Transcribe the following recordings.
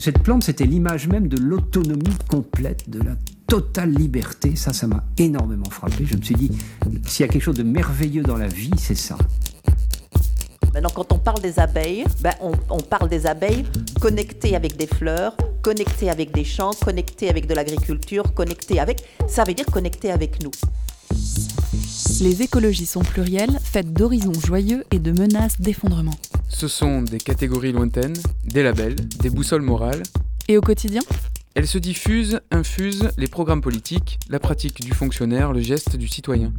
Cette plante, c'était l'image même de l'autonomie complète, de la totale liberté. Ça, ça m'a énormément frappé. Je me suis dit, s'il y a quelque chose de merveilleux dans la vie, c'est ça. Maintenant, quand on parle des abeilles, ben, on, on parle des abeilles connectées avec des fleurs, connectées avec des champs, connectées avec de l'agriculture, connectées avec... Ça veut dire connectées avec nous. Les écologies sont plurielles, faites d'horizons joyeux et de menaces d'effondrement. Ce sont des catégories lointaines, des labels, des boussoles morales. Et au quotidien Elles se diffusent, infusent les programmes politiques, la pratique du fonctionnaire, le geste du citoyen.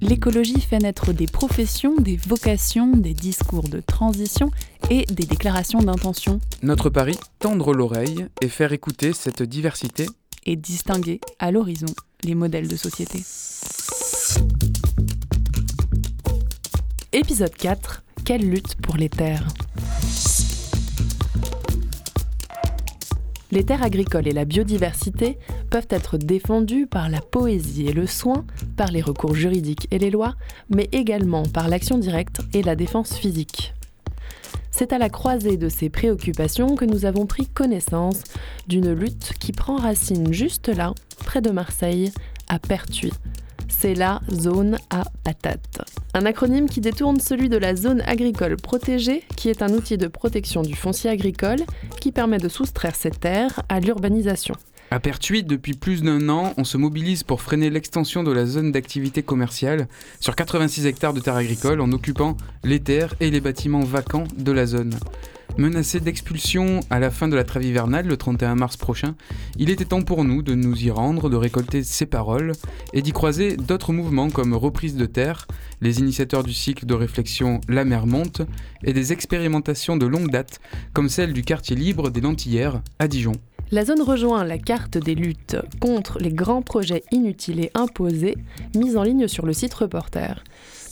L'écologie fait naître des professions, des vocations, des discours de transition et des déclarations d'intention. Notre pari, tendre l'oreille et faire écouter cette diversité et distinguer à l'horizon les modèles de société. Épisode 4. Quelle lutte pour les terres Les terres agricoles et la biodiversité peuvent être défendues par la poésie et le soin, par les recours juridiques et les lois, mais également par l'action directe et la défense physique. C'est à la croisée de ces préoccupations que nous avons pris connaissance d'une lutte qui prend racine juste là, près de Marseille, à Pertuis, c'est la zone à patates. Un acronyme qui détourne celui de la zone agricole protégée, qui est un outil de protection du foncier agricole qui permet de soustraire ces terres à l'urbanisation. À Pertuis, depuis plus d'un an, on se mobilise pour freiner l'extension de la zone d'activité commerciale sur 86 hectares de terres agricoles en occupant les terres et les bâtiments vacants de la zone. Menacé d'expulsion à la fin de la trêve hivernale, le 31 mars prochain, il était temps pour nous de nous y rendre, de récolter ces paroles et d'y croiser d'autres mouvements comme Reprise de Terre, les initiateurs du cycle de réflexion La mer monte et des expérimentations de longue date comme celle du quartier libre des Lentillères à Dijon. La zone rejoint la carte des luttes contre les grands projets inutiles et imposés mis en ligne sur le site Reporter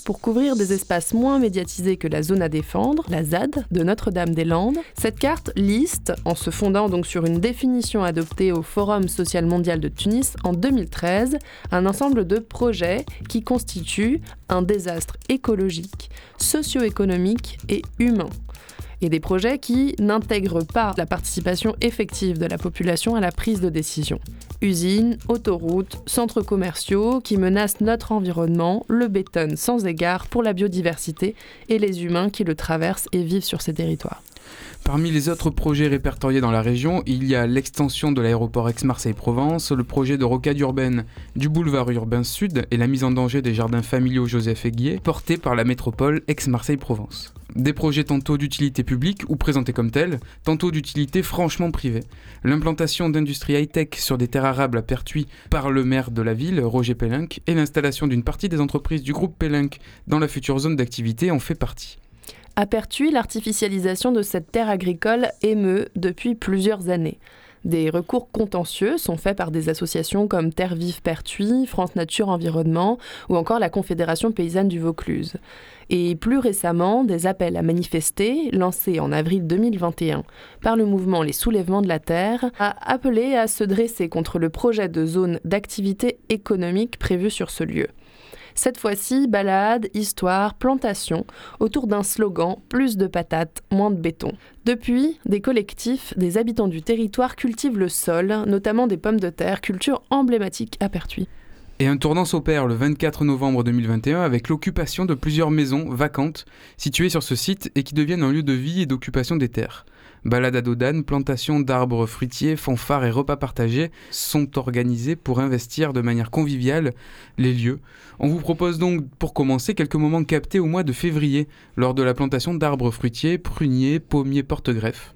pour couvrir des espaces moins médiatisés que la zone à défendre, la ZAD de Notre-Dame-des-Landes. Cette carte liste, en se fondant donc sur une définition adoptée au Forum social mondial de Tunis en 2013, un ensemble de projets qui constituent un désastre écologique, socio-économique et humain et des projets qui n'intègrent pas la participation effective de la population à la prise de décision. Usines, autoroutes, centres commerciaux qui menacent notre environnement, le béton sans égard pour la biodiversité et les humains qui le traversent et vivent sur ces territoires. Parmi les autres projets répertoriés dans la région, il y a l'extension de l'aéroport Aix-Marseille-Provence, le projet de rocade urbaine du boulevard urbain sud et la mise en danger des jardins familiaux Joseph Aiguier, portés par la métropole Aix-Marseille-Provence. Des projets tantôt d'utilité publique ou présentés comme tels, tantôt d'utilité franchement privée. L'implantation d'industries high-tech sur des terres arables à Pertuis par le maire de la ville, Roger Pellinck, et l'installation d'une partie des entreprises du groupe Pellinck dans la future zone d'activité en fait partie. À Pertuis, l'artificialisation de cette terre agricole émeut depuis plusieurs années. Des recours contentieux sont faits par des associations comme Terre Vive Pertuis, France Nature Environnement ou encore la Confédération paysanne du Vaucluse. Et plus récemment, des appels à manifester, lancés en avril 2021 par le mouvement Les Soulèvements de la Terre, a appelé à se dresser contre le projet de zone d'activité économique prévu sur ce lieu. Cette fois-ci, balade, histoire, plantation, autour d'un slogan plus de patates, moins de béton. Depuis, des collectifs, des habitants du territoire cultivent le sol, notamment des pommes de terre, culture emblématique à Pertuis. Et un tournant s'opère le 24 novembre 2021 avec l'occupation de plusieurs maisons vacantes situées sur ce site et qui deviennent un lieu de vie et d'occupation des terres. Balade à Dodane, plantation d'arbres fruitiers, fanfares et repas partagés sont organisés pour investir de manière conviviale les lieux. On vous propose donc pour commencer quelques moments captés au mois de février lors de la plantation d'arbres fruitiers, pruniers, pommiers, porte-greffes.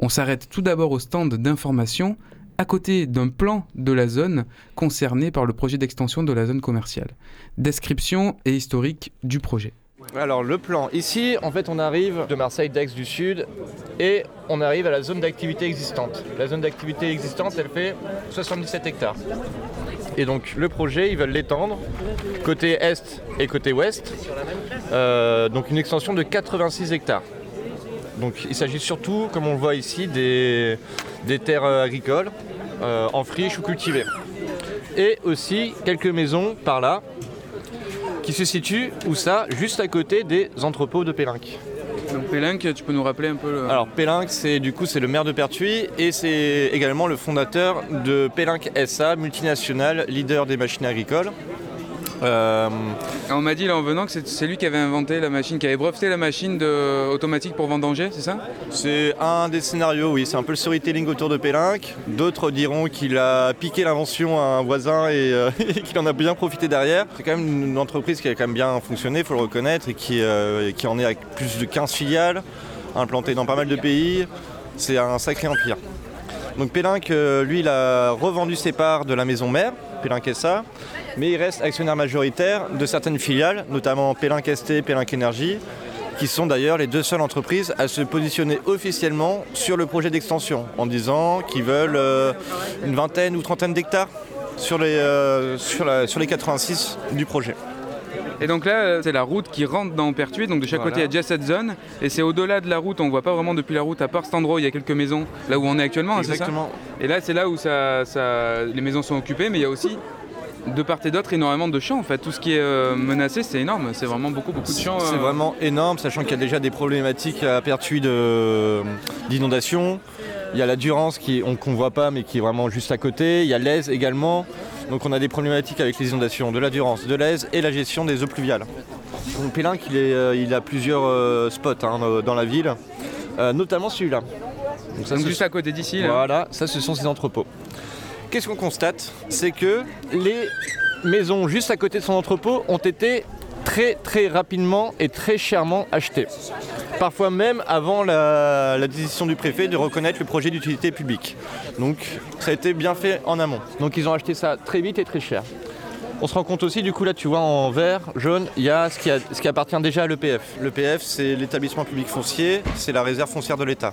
On s'arrête tout d'abord au stand d'information à côté d'un plan de la zone concernée par le projet d'extension de la zone commerciale. Description et historique du projet. Alors le plan, ici en fait on arrive de Marseille d'Aix du Sud et on arrive à la zone d'activité existante. La zone d'activité existante elle fait 77 hectares. Et donc le projet ils veulent l'étendre côté est et côté ouest. Euh, donc une extension de 86 hectares. Donc il s'agit surtout, comme on le voit ici, des, terres agricoles euh, en friche ou cultivées. Et aussi quelques maisons par là qui se situe, où ça Juste à côté des entrepôts de Pélinque. Donc Pélinck, tu peux nous rappeler un peu le... Alors Pélinck, c'est du coup c'est le maire de Pertuis et c'est également le fondateur de Pélinck SA, multinationale, leader des machines agricoles. Euh, on m'a dit là en venant que c'est lui qui avait inventé la machine, qui avait breveté la machine de, automatique pour vendanger, c'est ça? C'est un des scénarios, oui. C'est un peu le storytelling autour de Pélinck. D'autres diront qu'il a piqué l'invention à un voisin et, euh, qu'il en a bien profité derrière. C'est quand même une entreprise qui a quand même bien fonctionné, il faut le reconnaître, et qui, euh, qui en est avec plus de 15 filiales, implantées dans pas mal de pays. C'est un sacré empire. Donc Pélinck, lui, il a revendu ses parts de la maison mère, Pélinck SA, mais il reste actionnaire majoritaire de certaines filiales, notamment Pélinck ST, Pélinck Énergie, qui sont d'ailleurs les deux seules entreprises à se positionner officiellement sur le projet d'extension, en disant qu'ils veulent euh, une vingtaine ou trentaine d'hectares sur, euh, sur les 86 du projet. Et donc là, euh, c'est la route qui rentre dans Pertuis. Donc de chaque côté, il y a déjà cette zone. Et c'est au-delà de la route. On ne voit pas vraiment depuis la route, à part cet endroit où il y a quelques maisons, là où on est actuellement. Hein, Exactement. et là, c'est là où ça, les maisons sont occupées. Mais il y a aussi de part et d'autre énormément de champs en fait. Tout ce qui est euh, menacé, c'est énorme. C'est vraiment beaucoup, beaucoup de champs. C'est euh. vraiment énorme, sachant qu'il y a déjà des problématiques à Pertuis d'inondation. Il y a la Durance qu'on ne voit pas mais qui est vraiment juste à côté. Il y a l'Aise également. Donc on a des problématiques avec les inondations de la Durance, de l'Aise et la gestion des eaux pluviales. Donc Pélinck, il, est, il a plusieurs spots hein, dans la ville, notamment celui-là. Donc, ça, juste à côté d'ici. Voilà, ça ce sont ses entrepôts qu'est-ce qu'on constate? C'est que les maisons juste à côté de son entrepôt ont été très très rapidement et très chèrement achetées. Parfois même avant la, décision du préfet de reconnaître le projet d'utilité publique. Donc ça a été bien fait en amont. Donc ils ont acheté ça très vite et très cher. On se rend compte aussi, du coup là tu vois en vert, jaune, il y a ce qui, ce qui appartient déjà à l'EPF. L'EPF c'est l'établissement public foncier, c'est la réserve foncière de l'État.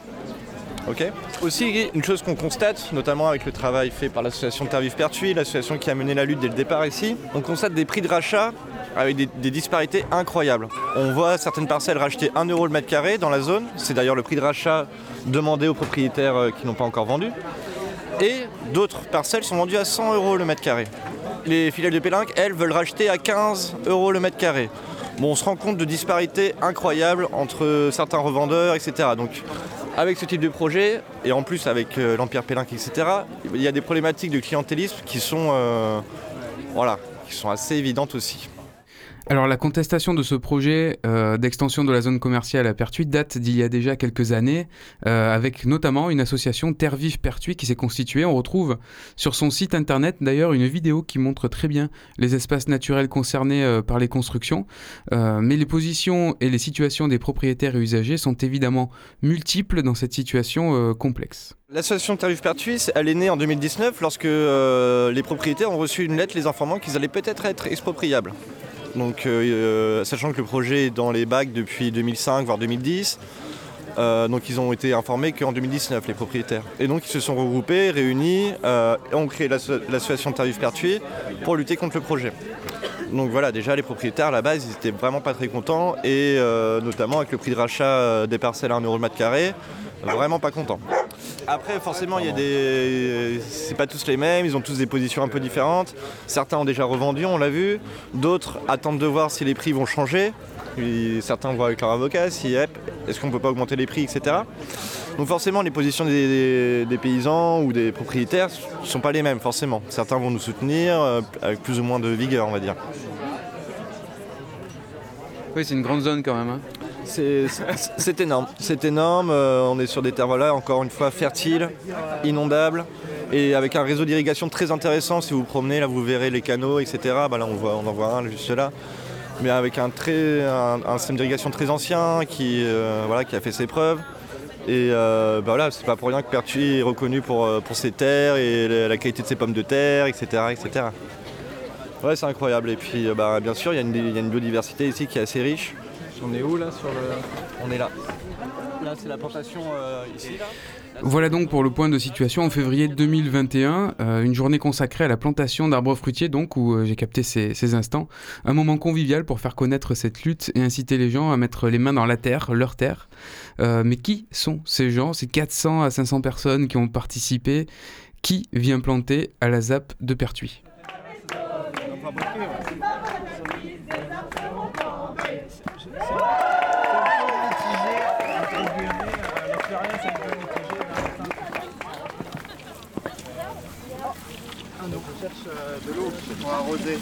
Aussi, une chose qu'on constate, notamment avec le travail fait par l'association Terre Vive Pertuis, l'association qui a mené la lutte dès le départ ici, on constate des prix de rachat avec des, disparités incroyables. On voit certaines parcelles racheter 1 euro le mètre carré dans la zone, c'est d'ailleurs le prix de rachat demandé aux propriétaires euh, qui n'ont pas encore vendu, et d'autres parcelles sont vendues à 100 euros le mètre carré. Les filiales de Pélinck, elles, veulent racheter à 15 euros le mètre carré. On se rend compte de disparités incroyables entre certains revendeurs, etc. Donc avec ce type de projet, et en plus avec euh, l'Empire Pélinque, etc., il y a des problématiques de clientélisme qui sont, euh, voilà, qui sont assez évidentes aussi. Alors la contestation de ce projet euh, d'extension de la zone commerciale à Pertuis date d'il y a déjà quelques années, euh, avec notamment une association Terre Vive Pertuis qui s'est constituée. On retrouve sur son site internet d'ailleurs une vidéo qui montre très bien les espaces naturels concernés euh, par les constructions. mais les positions et les situations des propriétaires et usagers sont évidemment multiples dans cette situation complexe. L'association Vive Pertuis, elle est née en 2019 lorsque les propriétaires ont reçu une lettre les informant qu'ils allaient peut-être être expropriables. Donc, euh, euh, sachant que le projet est dans les bacs depuis 2005 voire 2010. Euh, donc ils ont été informés qu'en 2019 les propriétaires. Et donc ils se sont regroupés, réunis, et ont créé l'association Tarif Pertuis pour lutter contre le projet. Donc voilà, déjà les propriétaires à la base ils étaient vraiment pas très contents et notamment avec le prix de rachat des parcelles à 1€ le mètre carré, vraiment pas contents. Après, forcément, il y a des. C'est pas tous les mêmes, ils ont tous des positions un peu différentes. Certains ont déjà revendu, on l'a vu. D'autres attendent de voir si les prix vont changer. certains voient avec leur avocat si est-ce qu'on peut pas augmenter les prix, etc. Donc forcément, les positions des, paysans ou des propriétaires ne sont pas les mêmes, forcément. Certains vont nous soutenir euh, avec plus ou moins de vigueur, on va dire. Oui, c'est une grande zone quand même. Hein. C'est énorme. C'est énorme. Euh, on est sur des terres, voilà, encore une fois, fertiles, inondables, et avec un réseau d'irrigation très intéressant. Si vous vous promenez, là, vous verrez les canaux, etc. Bah, là, on, voit, on en voit un juste là. Mais avec un, système d'irrigation très ancien qui, euh, voilà, qui a fait ses preuves. Et euh, bah voilà, c'est pas pour rien que Pertuis est reconnu pour, ses terres et la qualité de ses pommes de terre, etc. etc. Ouais, c'est incroyable. Et puis, bah, bien sûr, il y, a une biodiversité ici qui est assez riche. On est où là sur le... On est là. Là, c'est la plantation euh, ici. Voilà donc pour le point de situation en février 2021, euh, une journée consacrée à la plantation d'arbres fruitiers, donc où euh, j'ai capté ces, instants. Un moment convivial pour faire connaître cette lutte et inciter les gens à mettre les mains dans la terre, leur terre. mais qui sont ces gens, ces 400 à 500 personnes qui ont participé? Qui vient planter à la ZAP de Pertuis? Pour arroser.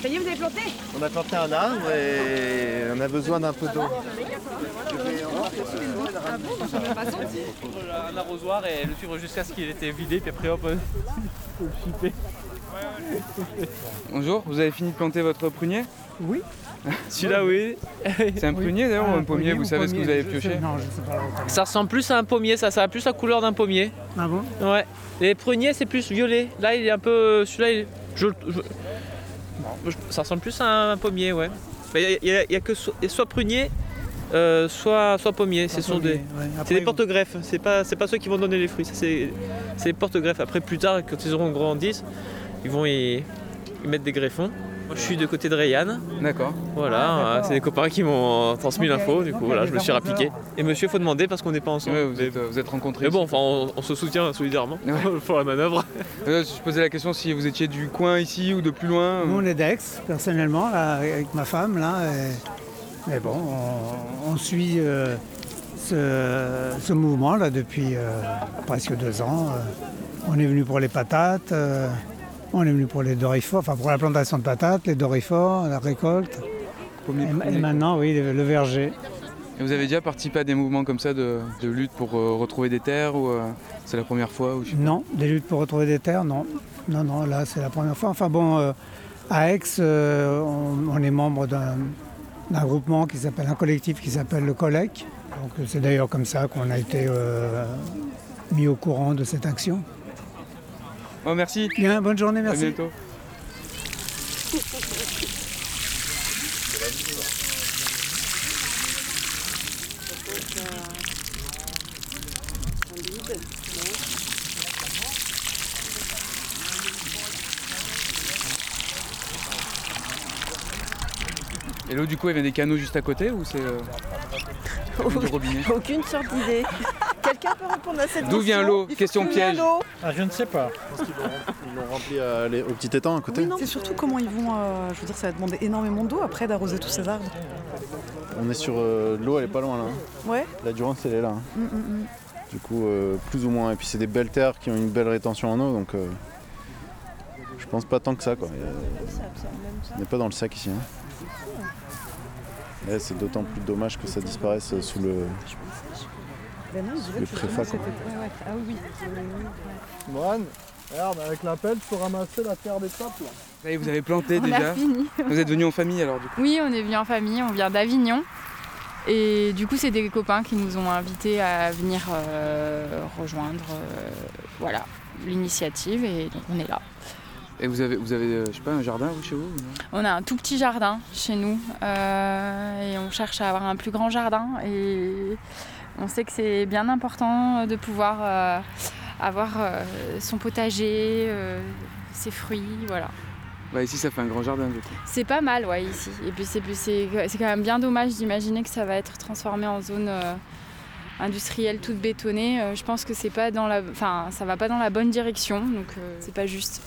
Ça y est, vous avez planté? On a planté un arbre et on a besoin d'un peu d'eau. un arrosoir et le suivre jusqu'à ce qu'il était vidé, puis après hop, faut le chipper. Bonjour, vous avez fini de planter votre prunier? Oui. Celui-là, oui. C'est un prunier d'ailleurs ou un pommier? Vous savez ce que vous avez pioché? Non, je sais pas. Ça ressemble plus à un pommier, ça, ça a plus la couleur d'un pommier. Ah bon? Ouais. Les pruniers, c'est plus violet. Là, il est un peu. Celui-là, il... je, je- je- ça ressemble plus à un pommier, ouais. Il y, a- que so- soit prunier, euh, soit, soit pommier. Ce sont des. C'est des porte-greffes, c'est pas, c'est pas ceux qui vont donner les fruits, c'est c'est des porte-greffes. Après, plus tard, quand ils auront grandi, ils vont y, y mettre des greffons. Moi, je suis de côté de Rayanne. D'accord. Voilà, euh, c'est des copains qui m'ont transmis l'info, du coup, voilà, je me suis rappliqué. Et monsieur, faut demander parce qu'on n'est pas ensemble. Ouais, vous, êtes, vous êtes rencontrés. Mais bon, enfin, on, on se soutient solidairement pour la manœuvre. Euh, je posais la question si vous étiez du coin ici ou de plus loin. Nous, on est d'Aix, personnellement, là, avec ma femme. Là, et- Mais bon, on, on suit euh, ce, ce mouvement là depuis euh, presque deux ans. Euh, On est venu pour les patates, euh, on est venu pour les dorifores, enfin pour la plantation de patates, les dorifores, la récolte. Et, maintenant, oui, le, verger. Et vous avez déjà participé à des mouvements comme ça de, de lutte pour euh, retrouver des terres ou euh, c'est la première fois ou. Non, des luttes pour retrouver des terres, non. Non, non, là c'est la première fois. Enfin bon, euh, à Aix, on, on est membre d'un groupement qui s'appelle, un collectif qui s'appelle le Collec. Donc c'est d'ailleurs comme ça qu'on a été mis au courant de cette action. Oh, merci. Bien, bonne journée, À merci. bientôt. Et l'eau du coup elle vient des canaux juste à côté ou c'est euh, du robinet? Aucune sorte d'idée. Quelqu'un peut répondre à cette question D'où vient l'eau Question piège. Ah, je ne sais pas. Ils l'ont rempli à les- au petit étang à côté. C'est surtout comment ils vont. euh, je veux dire, ça va demander énormément d'eau après d'arroser tous ces arbres. On est sur euh, l'eau, elle est pas loin là. hein. Ouais. La Durance, elle est là. hein. Mm, mm, mm. Du coup, euh, plus ou moins. Et puis c'est des belles terres qui ont une belle rétention en eau, donc euh, je pense pas tant que ça quoi. On n'est pas dans le sac ici. hein. Ouais, c'est d'autant plus dommage que ça disparaisse sous le. Ben non, je Le ouais, ouais. Ah oui. Moine, regarde, avec la pelle, tu peux ramasser la terre des sapes là. Vous avez planté On déjà a fini. Vous êtes venus en famille alors du coup Oui, on est venu en famille, on vient d'Avignon. Et du coup, c'est des copains qui nous ont invités à venir euh, rejoindre euh, voilà, l'initiative et donc on est là. Et vous avez, vous avez euh, je sais pas, un jardin vous, chez vous On a un tout petit jardin chez nous euh, et on cherche à avoir un plus grand jardin et on sait que c'est bien important de pouvoir euh, avoir euh, son potager, euh, ses fruits, voilà. Bah ici ça fait un grand jardin du coup. C'est pas mal, ouais, ici. Et puis c'est, c'est, c'est quand même bien dommage d'imaginer que ça va être transformé en zone euh, industrielle toute bétonnée. Euh, je pense que c'est pas dans la, enfin, ça va pas dans la bonne direction, donc euh, c'est pas juste.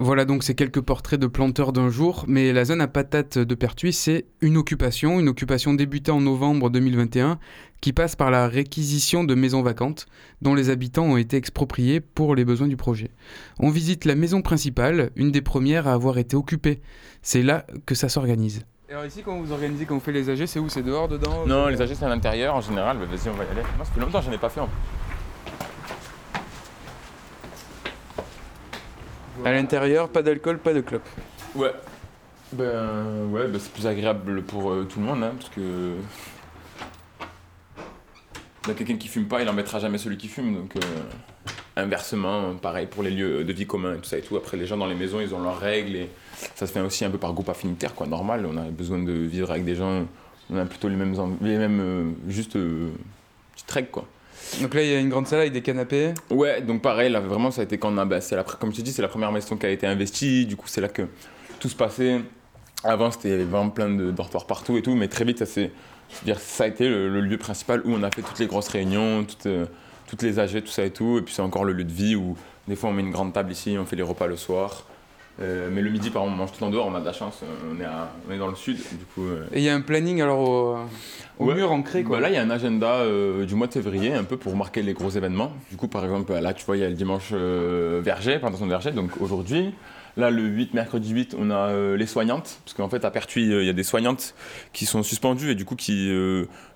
Voilà donc ces quelques portraits de planteurs d'un jour, mais la zone à patates de Pertuis, c'est une occupation, une occupation débutée en novembre 2021, qui passe par la réquisition de maisons vacantes, dont les habitants ont été expropriés pour les besoins du projet. On visite la maison principale, une des premières à avoir été occupée. C'est là que ça s'organise. Alors ici, quand vous organisez, quand vous faites les AG, c'est où? C'est dehors, dedans? Non, les AG c'est à l'intérieur en général, mais vas-y on va y aller. Moi ça fait longtemps que j'en ai pas fait en À l'intérieur, pas d'alcool, pas de clope. Ouais. Ben ouais, ben, c'est plus agréable pour euh, tout le monde, hein, parce que. Ben, quelqu'un qui fume pas, il en mettra jamais celui qui fume, donc. euh, Inversement, pareil pour les lieux de vie communs et tout ça et tout. Après, les gens dans les maisons, ils ont leurs règles et ça se fait aussi un peu par groupe affinitaire, quoi, normal. On a besoin de vivre avec des gens, on a plutôt les mêmes, les mêmes euh, juste petites règles, quoi. Donc là, il y a une grande salle avec des canapés. Ouais, donc pareil, là vraiment ça a été quand on a, bah, la, comme je te dis, c'est la première maison qui a été investie, du coup c'est là que tout se passait. Avant c'était il y avait vraiment plein de dortoirs partout et tout, mais très vite ça s'est, c'est-à-dire ça a été le, le lieu principal où on a fait toutes les grosses réunions, toutes, euh, toutes les AG, tout ça et tout, et puis c'est encore le lieu de vie où des fois on met une grande table ici, on fait les repas le soir, Euh, mais le midi, par exemple, on mange tout en dehors, on a de la chance, on est, à- on est dans le sud, du coup. euh, Et il y a un planning alors au, au Ouais. mur ancré quoi. Bah là, il y a un agenda euh, du mois de février, un peu pour marquer les gros événements. Du coup, par exemple, là, tu vois, il y a le dimanche Verger, plantation de Verger, donc aujourd'hui. Là, le 8, mercredi 8, on a les soignantes, parce qu'en fait, à Pertuis, il y a des soignantes qui sont suspendues et du coup, qui,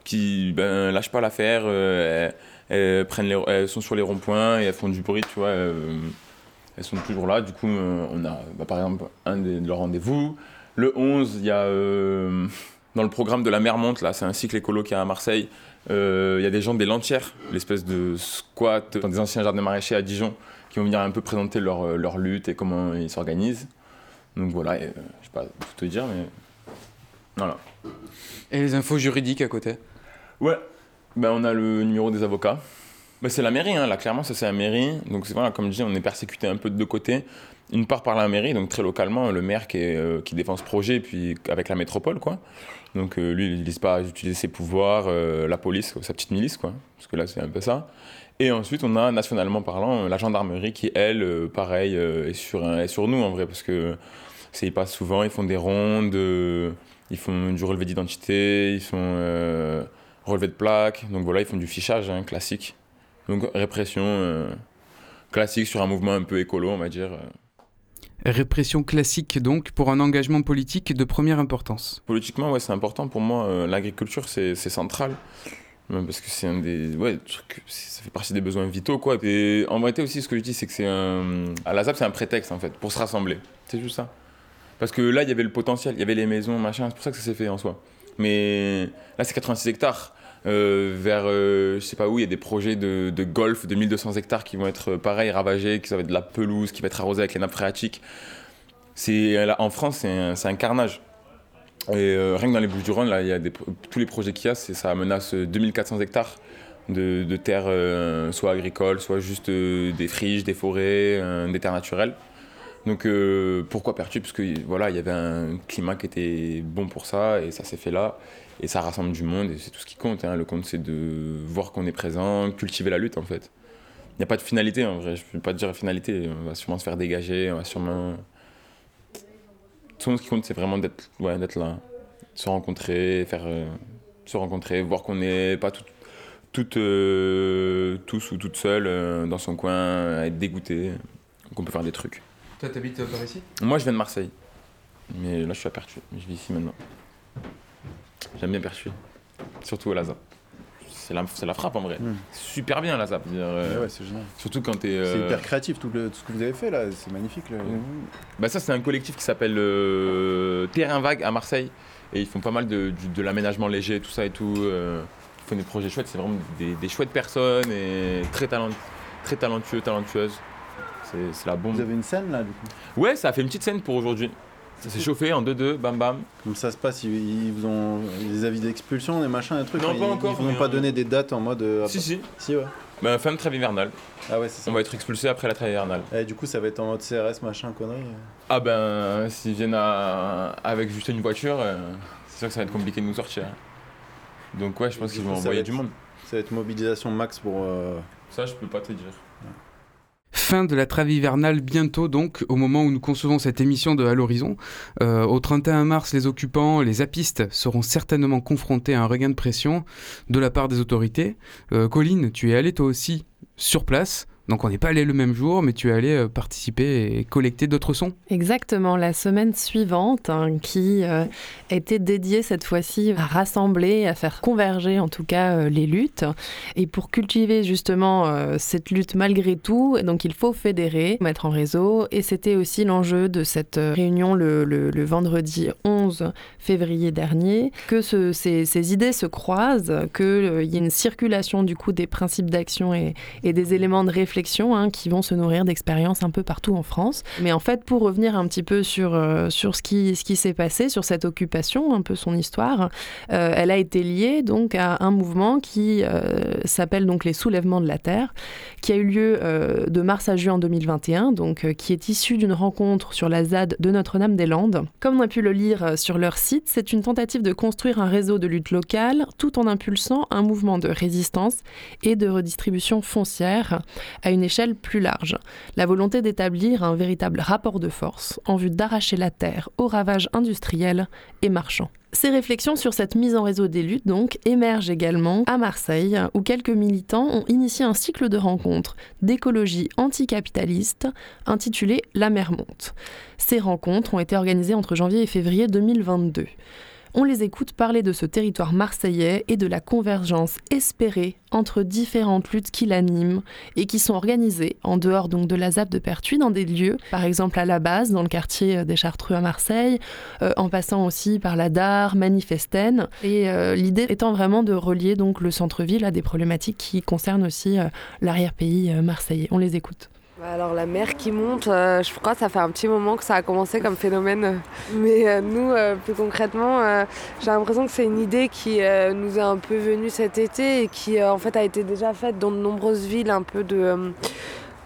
qui ben, lâchent pas l'affaire. elles, elles prennent les- elles sont sur les ronds-points et elles font du bruit, tu vois. Elles sont toujours là. Du coup, euh, on a, bah, par exemple, un de leurs rendez-vous. Le 11, il y a euh, dans le programme de la mer monte, là, c'est un cycle écolo qui est à Marseille. euh, Il y a des gens des Lantières, l'espèce de squat dans des anciens jardins maraîchers à Dijon, qui vont venir un peu présenter leur, leur lutte et comment ils s'organisent. Donc voilà, et, euh, je sais pas tout te dire, mais voilà. Et les infos juridiques à côté? Ouais, ben, on a le numéro des avocats. C'est la mairie, hein. là clairement ça c'est la mairie. Donc voilà, comme je dis, on est persécuté un peu de deux côtés. Une part par la mairie, donc très localement, le maire qui, euh, défend ce projet, et puis avec la métropole, quoi. Donc euh, lui, il n'utilise pas utiliser ses pouvoirs, euh, la police, sa petite milice, quoi. Parce que là, c'est un peu ça. Et ensuite, on a, nationalement parlant, la gendarmerie qui, elle, pareil, est, sur, sur nous, en vrai, parce que c'est, ils passent souvent, ils font des rondes, ils font du relevé d'identité, ils font relevé de plaques. Donc voilà, ils font du fichage hein, classique. Donc répression euh, classique sur un mouvement un peu écolo, on va dire. euh. Répression classique donc pour un engagement politique de première importance. Politiquement, ouais, c'est important pour moi. euh, L'agriculture, c'est central. Parce que c'est un des. Ouais, trucs, ça fait partie des besoins vitaux, quoi. Et en vérité aussi, ce que je dis, c'est que c'est un. À la ZAP, c'est un prétexte, en fait, pour se rassembler. C'est juste ça. Parce que là, il y avait le potentiel, il y avait les maisons, machin, c'est pour ça que ça s'est fait en soi. Mais là, c'est 86 hectares. Euh, vers, euh, je sais pas où, il y a des projets de, de golf de 1200 hectares qui vont être, euh, pareil, ravagés, qui ça va être de la pelouse, qui va être arrosée avec les nappes phréatiques. C'est, en France, c'est un, carnage. Et euh, rien que dans les Bouches-du-Rhône, là, il y a tous les projets qu'il y a, ça menace euh, 2400 hectares de, de terres, soit agricoles, soit juste des friches, des forêts, des terres naturelles. Donc pourquoi Pertuis Parce que voilà, il y avait un climat qui était bon pour ça et ça s'est fait là. Et ça rassemble du monde et c'est tout ce qui compte. hein. Le compte, c'est de voir qu'on est présent, cultiver la lutte en fait. Il n'y a pas de finalité en vrai, je ne peux pas te dire finalité. On va sûrement se faire dégager, on va sûrement. Tout ce qui compte, c'est vraiment d'être ouais, là, se rencontrer, faire, euh, se rencontrer, voir qu'on n'est pas tout, euh, tous ou toutes seules euh, dans son coin, à être dégoûté, qu'on peut faire des trucs. Toi, t'habites par ici? Moi, je viens de Marseille. Mais là, je suis à Pertuis. Je vis ici maintenant. J'aime bien Pertuis. Surtout à la ZAP. C'est la, c'est la frappe en vrai. Mm. Super bien la ZAP. euh, Ouais, ouais, c'est génial. Surtout quand t'es. C'est euh, hyper créatif tout, le- tout ce que vous avez fait là, c'est magnifique. Là. Bah ça c'est un collectif qui s'appelle euh, Terrain Vague à Marseille et ils font pas mal de, de l'aménagement léger, tout ça et tout. euh, ils font des projets chouettes, c'est vraiment des, des chouettes personnes et très, talent, très talentueux, talentueuses. C'est c'est la bombe. Vous avez une scène là du coup? Ouais, ça a fait une petite scène pour aujourd'hui. Ça s'est chauffé en 2-2, bam bam. Comme ça se passe, ils, ils vous ont des avis d'expulsion, des machins, des trucs Non, ils, pas encore, Ils vous ont pas on- donné des dates en mode. euh, Si, si. Si, ouais. Bah, fin de trêve hivernale. Ah ouais, c'est ça. On va être expulsé après la trêve hivernale. Et du coup, ça va être en mode CRS, machin, connerie. Ah ben, s'ils viennent à- avec juste une voiture, euh, c'est sûr que ça va être compliqué de nous sortir. Donc ouais, je pense qu'ils vont envoyer être- du monde. Ça va être mobilisation max pour. euh, Ça, je peux pas te dire. Fin de la trêve hivernale bientôt donc, au moment où nous concevons cette émission de À l'horizon. Euh, au 31 mars, les occupants, les apistes, seront certainement confrontés à un regain de pression de la part des autorités. Euh, Colline, tu es allé toi aussi sur place, donc on n'est pas allé le même jour, mais tu es allé euh, participer et collecter d'autres sons. Exactement, la semaine suivante, hein, qui euh, était dédiée cette fois-ci à rassembler, à faire converger en tout cas euh, les luttes. Et pour cultiver justement cette lutte malgré tout, donc il faut fédérer, mettre en réseau. Et c'était aussi l'enjeu de cette réunion le, vendredi 11 février dernier, que ce- ces, idées se croisent, qu'il y ait une circulation du coup des principes d'action et des éléments de réflexion hein, qui vont se nourrir d'expériences un peu partout en France. Mais en fait, pour revenir un petit peu sur, euh, sur ce qui, ce qui s'est passé, sur cette occupation, un peu son histoire, euh, elle a été liée donc à un mouvement qui euh, s'appelle donc les soulèvements de la Terre, qui a eu lieu de mars à juin 2021, donc qui est issu d'une rencontre sur la ZAD de Notre-Dame-des-Landes. Comme on a pu le lire sur leur site, c'est une tentative de construire un réseau de lutte locale tout en impulsant un mouvement de résistance et de redistribution foncière à une échelle plus large. La volonté d'établir un véritable rapport de force en vue d'arracher la terre aux ravages industriels et marchands. Ces réflexions sur cette mise en réseau des luttes donc émergent également à Marseille, où quelques militants ont initié un cycle de rencontres d'écologie anticapitaliste intitulé La mer monte. Ces rencontres ont été organisées entre janvier et février 2022 on les écoute parler de ce territoire marseillais et de la convergence espérée entre différentes luttes qui l'animent et qui sont organisées en dehors donc de la ZAP de Pertuis dans des lieux, par exemple à la base dans le quartier des Chartreux à Marseille, euh, en passant aussi par la DAR, Manifesten, et euh, l'idée étant vraiment de relier donc le centre-ville à des problématiques qui concernent aussi euh, l'arrière-pays marseillais. On les écoute. Bah, alors la mer qui monte, euh, je crois que ça fait un petit moment que ça a commencé comme phénomène. Mais euh, nous, euh, plus concrètement, j'ai l'impression que c'est une idée qui nous est un peu venue cet été et qui en fait a été déjà faite dans de nombreuses villes, un peu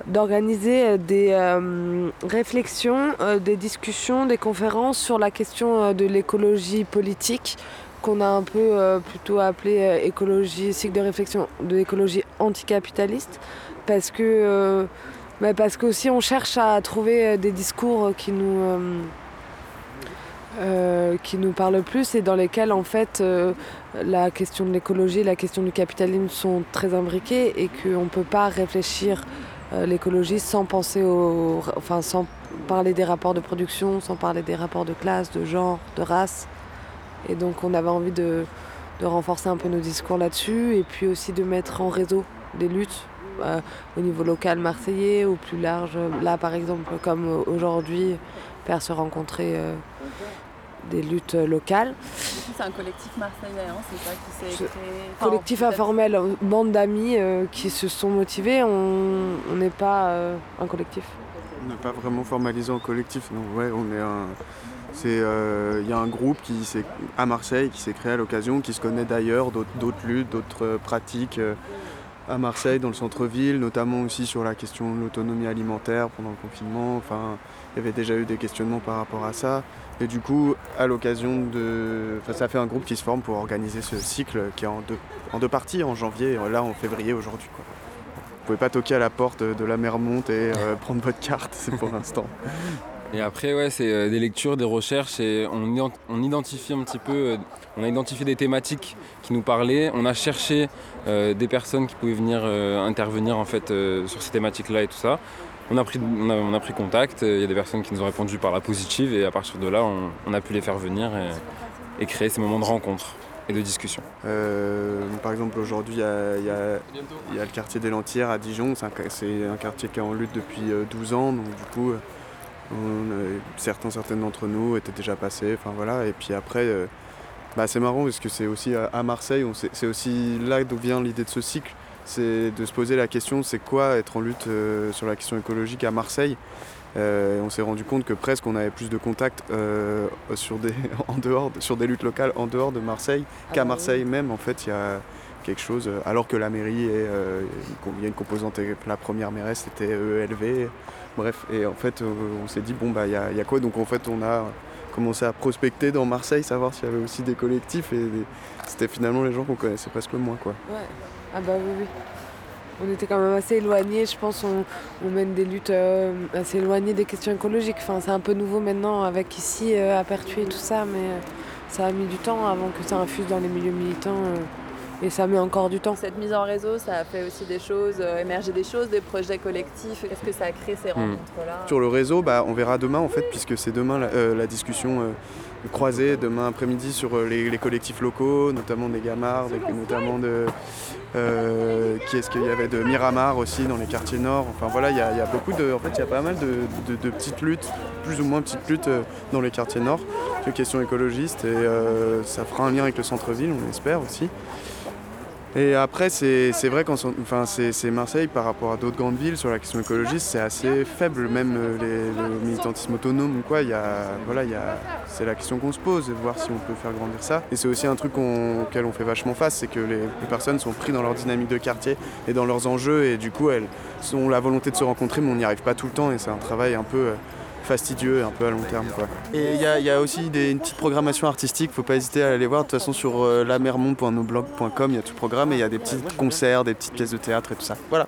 d'organiser des réflexions, des discussions, des conférences sur la question de l'écologie politique qu'on a un peu plutôt appelé écologie, cycle de réflexion de l'écologie anticapitaliste parce que parce qu'aussi on cherche à trouver euh, des discours qui nous, euh, euh, qui nous parlent plus et dans lesquels en fait la question de l'écologie la question du capitalisme sont très imbriquées et qu'on ne peut pas réfléchir l'écologie sans penser au, enfin sans parler des rapports de production, sans parler des rapports de classe, de genre, de race. Et donc on avait envie de, de renforcer un peu nos discours là-dessus et puis aussi de mettre en réseau des luttes euh, au niveau local marseillais ou plus large. Là, par exemple, comme aujourd'hui, faire se rencontrer euh, des luttes locales. C'est un collectif marseillais, hein, c'est ça qui s'est créé. collectif informel, bande d'amis euh, qui se sont motivés. On n'est pas un collectif. On n'est pas vraiment formalisé en collectif, non. Ouais, on est un. Il y a un groupe qui à Marseille qui s'est créé à l'occasion, qui se connaît d'ailleurs, d'autres luttes, d'autres pratiques à Marseille, dans le centre-ville, notamment aussi sur la question de l'autonomie alimentaire pendant le confinement. Enfin, il y avait déjà eu des questionnements par rapport à ça. Et du coup, à l'occasion de. Enfin, ça fait un groupe qui se forme pour organiser ce cycle qui est en deux, en deux parties, en janvier et là en février aujourd'hui. Vous pouvez pas toquer à la porte de la mer Monte et euh, prendre votre carte, c'est pour l'instant. Et après, ouais, c'est euh, des lectures, des recherches et on, on, identifie un petit peu, euh, on a identifié des thématiques qui nous parlaient. On a cherché euh, des personnes qui pouvaient venir intervenir en fait sur ces thématiques-là et tout ça. On a pris, on a, pris contact, il y a des personnes qui nous ont répondu par la positive et à partir de là, on, a pu les faire venir et, créer ces moments de rencontre et de discussion. par exemple, aujourd'hui, il y, a le quartier des Lentières à Dijon. C'est un, quartier qui est en lutte depuis 12 ans. Donc, du coup, certains, certaines d'entre nous étaient déjà passés, enfin voilà. Et puis après, euh, bah, c'est marrant parce que c'est aussi à, Marseille, c'est aussi là d'où vient l'idée de ce cycle, c'est de se poser la question, c'est quoi être en lutte euh, sur la question écologique à Marseille? Euh, on s'est rendu compte que presque on avait plus de contacts sur, des, en dehors, sur des luttes locales en dehors de Marseille ah qu'à bah Marseille même. En fait, il y a quelque chose, alors que la mairie, est, il y a une composante, la première mairesse c'était ELV, Bref, et en fait, euh, on s'est dit, bon, bah, il y a, quoi? Donc, en fait, on a commencé à prospecter dans Marseille, savoir s'il y avait aussi des collectifs, et c'était finalement les gens qu'on connaissait presque le moins, quoi. Ouais, ah bah oui, oui. On était quand même assez éloignés, je pense, on, mène des luttes euh, assez éloignées des questions écologiques. C'est un peu nouveau maintenant avec ici, euh, à Pertuis et tout ça, mais ça a mis du temps avant que ça infuse dans les milieux militants et ça met encore du temps. Cette mise en réseau, ça a fait aussi des choses, euh, émerger des choses, des projets collectifs. Qu'est-ce que ça a créé ces hmm. rencontres-là? Sur le réseau, bah, on verra demain en fait, puisque c'est demain la, euh, discussion euh, croisée, demain après-midi sur les, collectifs locaux, notamment des Gamards, notamment de. qui est-ce qu'il y avait de Miramar aussi dans les quartiers nord. Enfin voilà, il y, a beaucoup de. En fait, il y a pas mal de, petites luttes, plus ou moins petites luttes dans les quartiers nord, sur questions écologistes et ça fera un lien avec le centre-ville, on l'espère aussi. Et après, c'est vrai quand enfin, c'est Marseille par rapport à d'autres grandes villes sur la question écologiste, c'est assez faible, même euh, les, le militantisme autonome quoi. Il y a, voilà, il c'est la question qu'on se pose, de voir si on peut faire grandir ça. Et c'est aussi un truc auquel on fait vachement face, c'est que les, personnes sont prises dans leur dynamique de quartier et dans leurs enjeux, et du coup, elles ont la volonté de se rencontrer, mais on n'y arrive pas tout le temps, et c'est un travail un peu euh, fastidieux un peu à long terme. Et il y, a aussi des, une petite programmation artistique, faut pas hésiter à aller voir. De toute façon, sur euh, lamermont.noblog.com, il y a tout le programme et il y a des petits concerts, des petites pièces de théâtre et tout ça. Voilà.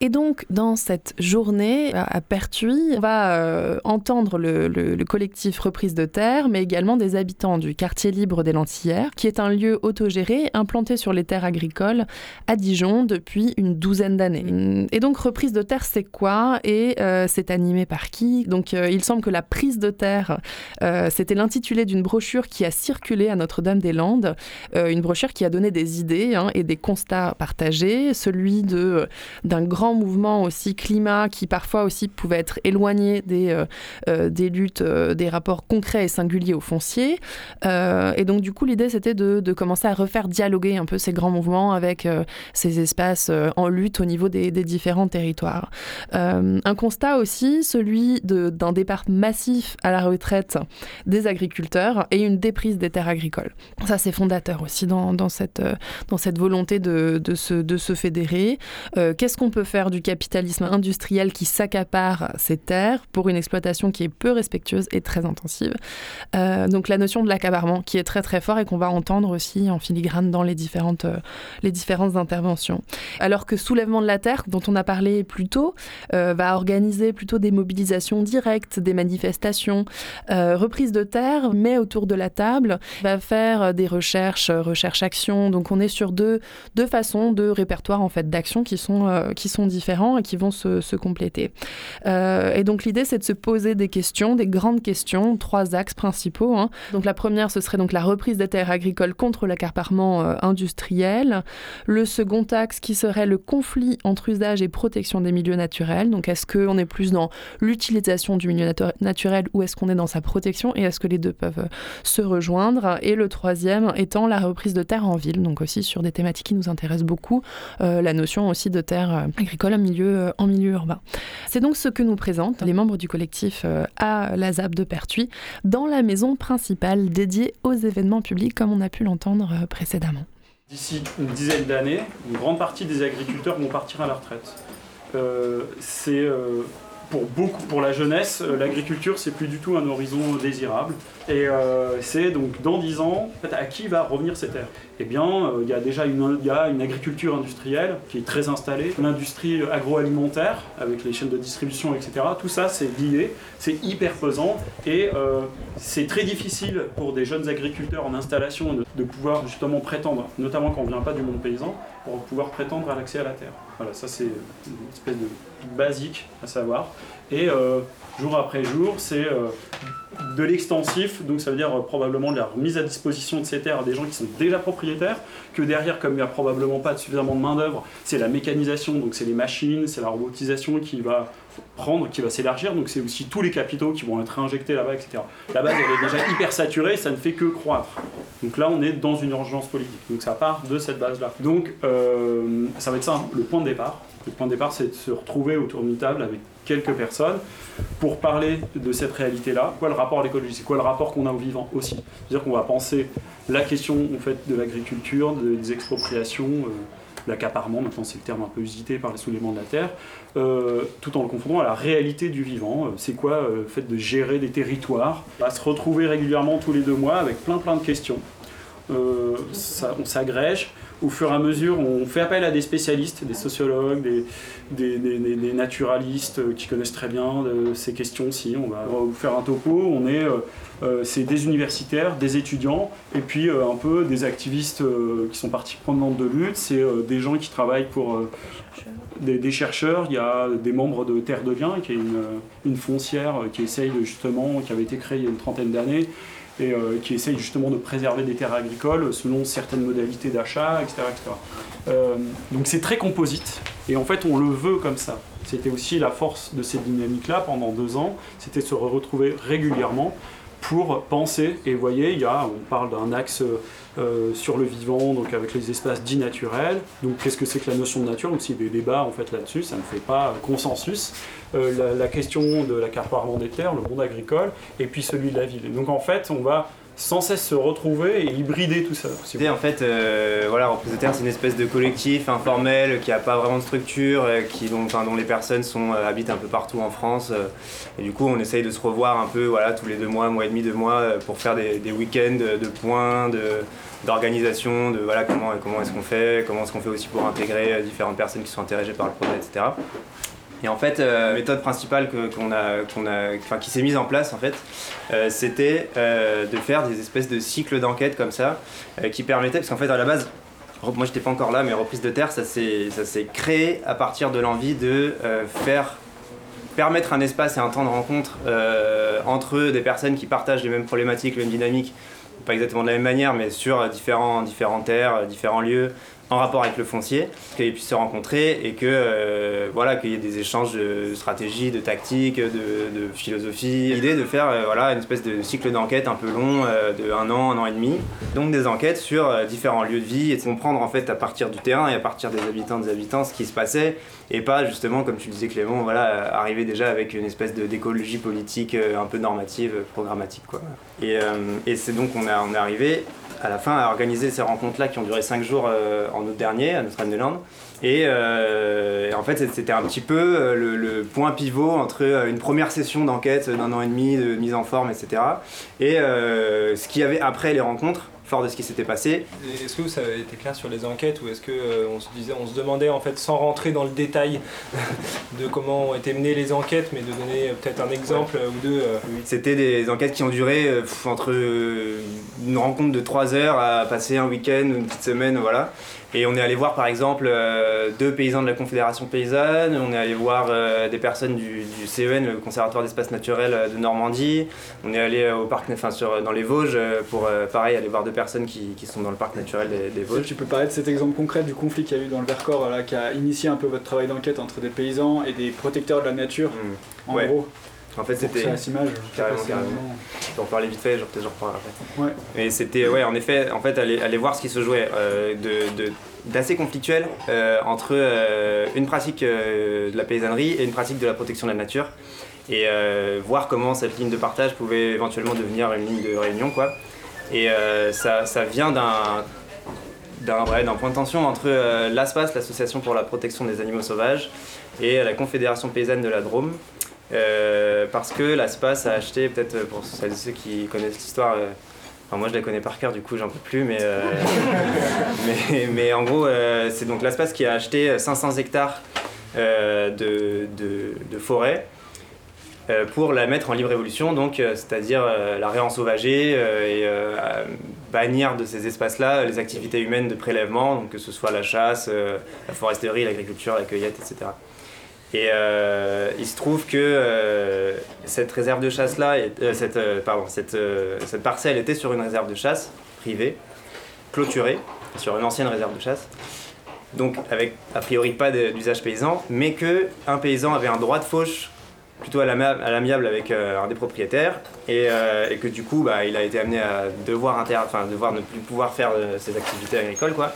Et donc, dans cette journée à Pertuis, on va euh, entendre le, le, collectif Reprise de Terre, mais également des habitants du quartier libre des Lentillères, qui est un lieu autogéré implanté sur les terres agricoles à Dijon depuis une douzaine d'années. Et donc, Reprise de Terre, c'est quoi? Et euh, c'est animé par qui? Donc, euh, il semble que la prise de terre, c'était l'intitulé d'une brochure qui a circulé à Notre-Dame-des-Landes, une brochure qui a donné des idées hein, et des constats partagés, celui de d'un grand mouvement aussi climat qui parfois aussi pouvait être éloigné des, euh, euh, des luttes, euh, des rapports concrets et singuliers au foncier. et donc du coup l'idée c'était de, de, commencer à refaire dialoguer un peu ces grands mouvements avec ces espaces en lutte au niveau des, des différents territoires. un constat aussi, celui d'un départ massif à la retraite des agriculteurs et une déprise des terres agricoles. Ça c'est fondateur aussi dans, dans, cette, dans cette volonté de, de, se, de se fédérer. Qu'est-ce qu'on peut faire du capitalisme industriel qui s'accapare ces terres pour une exploitation qui est peu respectueuse et très intensive. Euh, donc la notion de l'accaparement qui est très très fort et qu'on va entendre aussi en filigrane dans les différentes, euh, les différentes interventions. Alors que Soulèvement de la Terre, dont on a parlé plus tôt, euh, va organiser plutôt des mobilisations directes, des manifestations, reprise de terre, mais autour de la table, va faire des recherches, recherche-action. Donc on est sur deux, deux façons de répertoire en fait d'actions qui sont qui sont différents et qui vont se, compléter. Euh, et donc l'idée, c'est de se poser des questions, des grandes questions, trois axes principaux. Hein. Donc la première, ce serait donc la reprise des terres agricoles contre l'accaparement euh, industriel. Le second axe qui serait le conflit entre usage et protection des milieux naturels. Donc est-ce qu'on est plus dans l'utilisation du milieu naturel ou est-ce qu'on est dans sa protection et est-ce que les deux peuvent euh, se rejoindre? Et le troisième étant la reprise de terres en ville, donc aussi sur des thématiques qui nous intéressent beaucoup, la notion aussi de terres agricole euh, en milieu urbain. C'est donc ce que nous présentent les membres du collectif euh, à la ZAP de Pertuis dans la maison principale dédiée aux événements publics comme on a pu l'entendre euh, précédemment. D'ici une dizaine d'années, une grande partie des agriculteurs vont partir à la retraite. c'est pour beaucoup, pour la jeunesse, l'agriculture c'est plus du tout un horizon désirable. Et c'est donc dans 10 ans, à qui va revenir ces terres eh bien, euh, il y a déjà une, agriculture industrielle qui est très installée, l'industrie agroalimentaire avec les chaînes de distribution, etc. Tout ça, c'est lié, c'est hyper pesant et euh, c'est très difficile pour des jeunes agriculteurs en installation de, pouvoir justement prétendre, notamment quand on ne vient pas du monde paysan, pour pouvoir prétendre à l'accès à la terre. Voilà, ça c'est une espèce de basique à savoir. Et euh, jour après jour, c'est de l'extensif, donc ça veut dire euh, probablement la mise à disposition de ces terres à des gens qui sont déjà propriétaires, que derrière, comme il n'y a probablement pas suffisamment de main-d'œuvre, c'est la mécanisation, donc c'est les machines, c'est la robotisation qui va prendre, qui va s'élargir, donc c'est aussi tous les capitaux qui vont être injectés là-bas, etc. La base, elle est déjà hyper saturée, ça ne fait que croître. Donc là, on est dans une urgence politique. Donc ça part de cette base-là. Donc euh, ça va être ça, le point de départ. Le point de départ, c'est de se retrouver autour d'une table avec quelques personnes pour parler de cette réalité-là. Quoi le rapport à l'écologie? C'est quoi le rapport qu'on a au vivant aussi? C'est-à-dire qu'on va penser la question en fait, de l'agriculture, des expropriations, euh, l'accaparement, maintenant c'est le terme un peu usité par les soulèvements de la terre, euh, tout en le confondant à la réalité du vivant. Euh, c'est quoi le fait de gérer des territoires? On va se retrouver régulièrement tous les deux mois avec plein plein de questions. On s'agrège, au fur et à mesure, on fait appel à des spécialistes, des sociologues, des, des, naturalistes qui connaissent très bien ces questions-ci. On va vous faire un topo. On est, euh, euh, c'est des universitaires, des étudiants, et puis euh, un peu des activistes qui sont partie prenante de lutte. C'est des gens qui travaillent pour des, chercheurs. Il y a des membres de Terre de Bien, qui est une, une foncière qui essaye justement, qui avait été créée il y a une trentaine d'années et euh, qui essaye justement de préserver des terres agricoles selon certaines modalités d'achat, etc. Euh, donc c'est très composite, et en fait on le veut comme ça. C'était aussi la force de cette dynamique-là pendant deux ans, c'était de se retrouver régulièrement pour penser, et vous voyez, il y a, on parle d'un axe euh, sur le vivant, donc avec les espaces dits naturels. Donc qu'est-ce que c'est que la notion de nature? Donc s'il y a des débats en fait là-dessus, ça ne fait pas consensus. Euh, la, question de l'accaparement des terres, le monde agricole, et puis celui de la ville. donc en fait, on va sans cesse se retrouver et hybrider tout ça. C'était en fait, euh, voilà, Reprise de Terre, c'est une espèce de collectif informel qui n'a pas vraiment de structure, euh, qui, dont, enfin, dont les personnes sont, euh, habitent un peu partout en France. euh, et du coup, on essaye de se revoir un peu, voilà, tous les deux mois, mois et demi, deux mois, pour faire des, des week-ends de, de points, de d'organisation, de voilà comment, comment est-ce qu'on fait, comment est-ce qu'on fait aussi pour intégrer différentes personnes qui sont intéressées par le projet, etc. Et en fait, euh, la méthode principale qu'on a, qu'on qui s'est mise en place, en fait, euh, c'était euh, de faire des espèces de cycles d'enquête comme ça, qui permettaient, parce qu'en fait, à la base, moi j'étais pas encore là, mais reprise de terre, ça s'est créé à partir de l'envie de faire permettre un espace et un temps de rencontre entre des personnes qui partagent les mêmes problématiques, les mêmes dynamiques, pas exactement de la même manière, mais sur différents, différents terres, différents lieux, en rapport avec le foncier, qu'ils puissent se rencontrer et que euh, voilà qu'il y ait des échanges de stratégie, de tactique, de, philosophie. L'idée de faire euh, voilà une espèce de cycle d'enquête un peu long euh, de un an, un an et demi. Donc des enquêtes sur euh, différents lieux de vie et de comprendre en fait à partir du terrain et à partir des habitants des habitants ce qui se passait et pas justement comme tu disais Clément voilà arriver déjà avec une espèce d'écologie politique un peu normative, programmatique quoi. Et, c'est donc on, est arrivé à la fin à organiser ces rencontres-là qui ont duré 5 jours en août dernier à Notre-Dame-des-Landes. Et, euh, et en fait, c'était un petit peu euh, le, le point pivot entre euh, une première session d'enquête d'un an et demi, de mise en forme, etc. Et euh, ce qu'il y avait après les rencontres, fort de ce qui s'était passé. Est-ce que ça a été clair sur les enquêtes ou est-ce que euh, on se disait, on se demandait en fait sans rentrer dans le détail de comment ont été menées les enquêtes, mais de donner peut-être un exemple ou deux. euh, C'était des enquêtes qui ont duré entre une rencontre de 3 heures à passer un week-end ou une petite semaine, voilà. Et on est allé voir par exemple euh, deux paysans de la Confédération paysanne, on est allé voir euh, des personnes du, du CEN, le Conservatoire d'espace naturel euh, de Normandie, on est allé au parc, enfin, sur, dans les Vosges pour euh, pareil aller voir deux personnes qui, qui sont dans le parc naturel des, des Vosges. Tu peux parler de cet exemple concret du conflit qu'il y a eu dans le Vercors, là, qui a initié un peu votre travail d'enquête entre des paysans et des protecteurs de la nature. En Mmh. Ouais. gros? En fait, c'était. image, Carrément, parler vite fait, genre, peut-être j'en reparlerai après. Ouais. Et c'était, ouais, en effet, en fait, aller, aller voir ce qui se jouait euh, de, d'assez conflictuel euh, entre euh, une pratique de la paysannerie et une pratique de la protection de la nature. Et voir comment cette ligne de partage pouvait éventuellement devenir une ligne de réunion, quoi. Et ça, ça vient d'un d'un ouais, point de tension entre euh, l'ASPAS, l'Association pour la protection des animaux sauvages, et la Confédération paysanne de la Drôme. Euh, parce que l'ASPAS a acheté, peut-être euh, pour celles et ceux qui connaissent l'histoire, euh, enfin moi je la connais par cœur, du coup j'en peux plus, mais, euh, mais, mais en gros, c'est donc l'ASPAS qui a acheté 500 hectares de, de, de forêt pour la mettre en libre évolution, donc c'est-à-dire la réensauvager et bannir de ces espaces-là les activités humaines de prélèvement, donc que ce soit la chasse, la foresterie, l'agriculture, la cueillette, etc. Et euh, il se trouve que euh, cette réserve de chasse-là, est- euh, cette, pardon, cette, cette parcelle était sur une réserve de chasse privée, clôturée, sur une ancienne réserve de chasse donc avec a priori pas d'usage paysan, mais que un paysan avait un droit de fauche plutôt à l'amiable avec un des propriétaires, et, et que du coup bah, il a été amené à devoir, inter- devoir ne plus pouvoir faire ses activités agricoles. Quoi.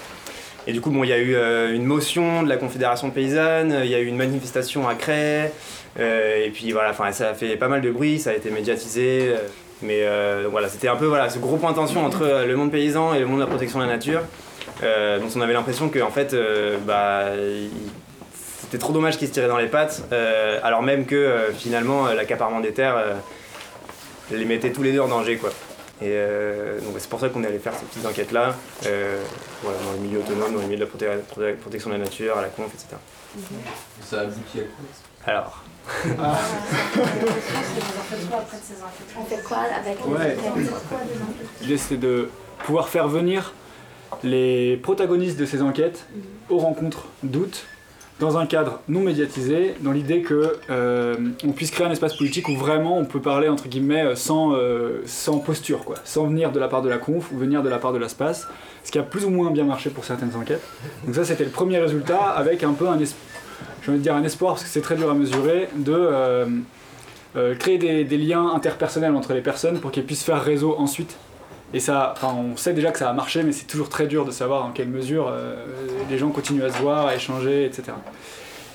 Et du coup, bon, il y a eu euh, une motion de la Confédération paysanne, il y a eu une manifestation à Cray, euh, et puis voilà, ça a fait pas mal de bruit, ça a été médiatisé. euh, mais voilà, c'était un peu voilà, ce gros point de tension entre le monde paysan et le monde de la protection de la nature. Donc on avait l'impression qu'en fait, euh, bah, c'était trop dommage qu'ils se tiraient dans les pattes, alors même que finalement l'accaparement des terres les mettait tous les deux en danger. Quoi. Et donc c'est pour ça qu'on est allé faire ces petites enquêtes-là, euh, voilà, dans les milieux autonomes, dans les milieux de la proté- proté- protection de la nature, à la conf, etc. Ça aboutit à quoi Alors. On fait quoi avec les Ouais. L'idée c'était de pouvoir faire venir les protagonistes de ces enquêtes aux rencontres d'août dans un cadre non médiatisé, dans l'idée que euh, on puisse créer un espace politique où vraiment on peut parler entre guillemets euh, sans, euh, sans posture, quoi, sans venir de la part de la conf ou venir de la part de l'espace, ce qui a plus ou moins bien marché pour certaines enquêtes. Donc ça c'était le premier résultat avec un peu un, de dire un espoir parce que c'est très dur à mesurer de créer des, des liens interpersonnels entre les personnes pour qu'elles puissent faire réseau ensuite. Et ça, enfin, on sait déjà que ça a marché, mais c'est toujours très dur de savoir dans quelle mesure euh, les gens continuent à se voir, à échanger, etc.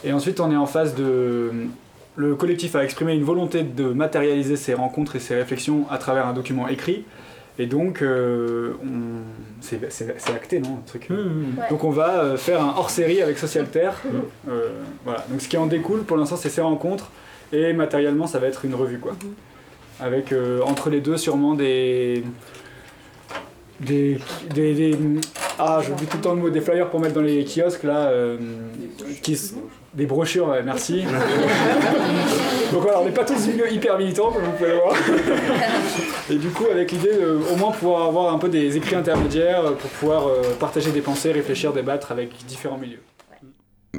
Et ensuite, on est en phase de. Le collectif a exprimé une volonté de matérialiser ces rencontres et ces réflexions à travers un document écrit. Et donc, euh, on- c'est c'est- c'est acté, non un truc? Mmh, Ouais. Donc on va euh, faire un hors-série avec Social Terre. Euh, voilà. Donc ce qui en découle, pour l'instant, c'est ces rencontres. Et matériellement, ça va être une revue, quoi. Avec, euh, entre les deux, sûrement des... Des, des, des- ah j'oublie tout le temps le mot des flyers pour mettre dans les kiosques là euh, qui des brochures ouais, merci. Donc voilà on n'est pas tous milieu hyper militants comme vous pouvez le voir. Et du coup avec l'idée de au moins pouvoir avoir un peu des écrits intermédiaires euh, pour pouvoir euh, partager des pensées réfléchir débattre avec différents milieux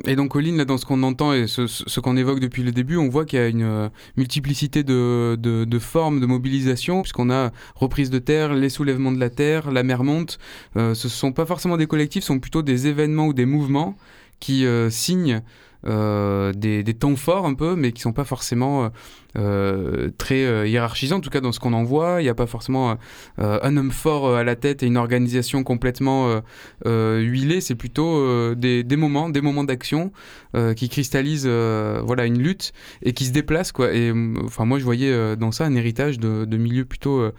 Et donc, Colline, là, dans ce qu'on entend et ce, qu'on évoque depuis le début, on voit qu'il y a une euh, multiplicité de, formes de mobilisation, puisqu'on a reprise de terre, les soulèvements de la terre, la mer monte. Euh, ce ne sont pas forcément des collectifs, ce sont plutôt des événements ou des mouvements qui euh, signent des, des temps forts un peu, mais qui sont pas forcément euh, euh, très euh, hiérarchisants, en tout cas dans ce qu'on en voit. Il n'y a pas forcément euh, euh, un homme fort euh, à la tête et une organisation complètement euh, euh, huilée. C'est plutôt euh, des, moments, des moments d'action euh, qui cristallisent euh, voilà, une lutte et qui se déplacent. Euh, enfin, moi, je voyais euh, dans ça un héritage de, milieux plutôt euh,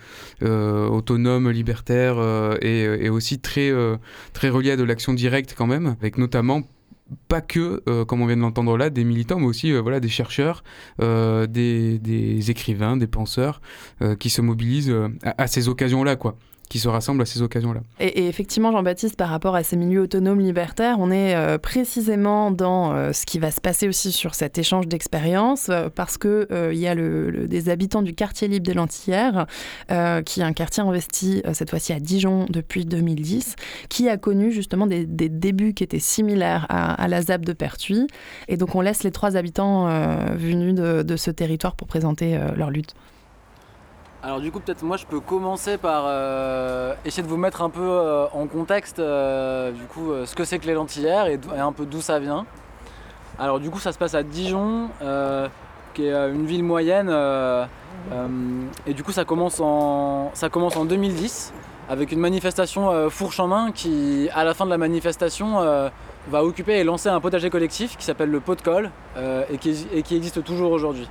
euh, autonomes, libertaires euh, et, aussi très, euh, très reliés à de l'action directe quand même, avec notamment pas que, euh, comme on vient de l'entendre là, des militants, mais aussi euh, voilà, des chercheurs, euh, des, des écrivains, des penseurs qui se mobilisent à, à ces occasions-là, quoi, qui se rassemblent à ces occasions-là. Et, effectivement, Jean-Baptiste, par rapport à ces milieux autonomes libertaires, on est euh, précisément dans euh, ce qui va se passer aussi sur cet échange d'expériences, euh, parce que il y a des habitants du quartier libre des Lentillères, qui est un quartier investi cette fois-ci à Dijon depuis 2010, qui a connu justement des, débuts qui étaient similaires à, la ZAP de Pertuis. Et donc on laisse les trois habitants venus de, ce territoire pour présenter leur lutte. Alors du coup peut-être moi je peux commencer par euh, essayer de vous mettre un peu euh, en contexte euh, du coup ce que c'est que les lentillères et, un peu d'où ça vient. Alors du coup ça se passe à Dijon qui est une ville moyenne et du coup ça commence en, ça commence en 2010 avec une manifestation fourche en main qui à la fin de la manifestation va occuper et lancer un potager collectif qui s'appelle le pot de colle et qui existe toujours aujourd'hui.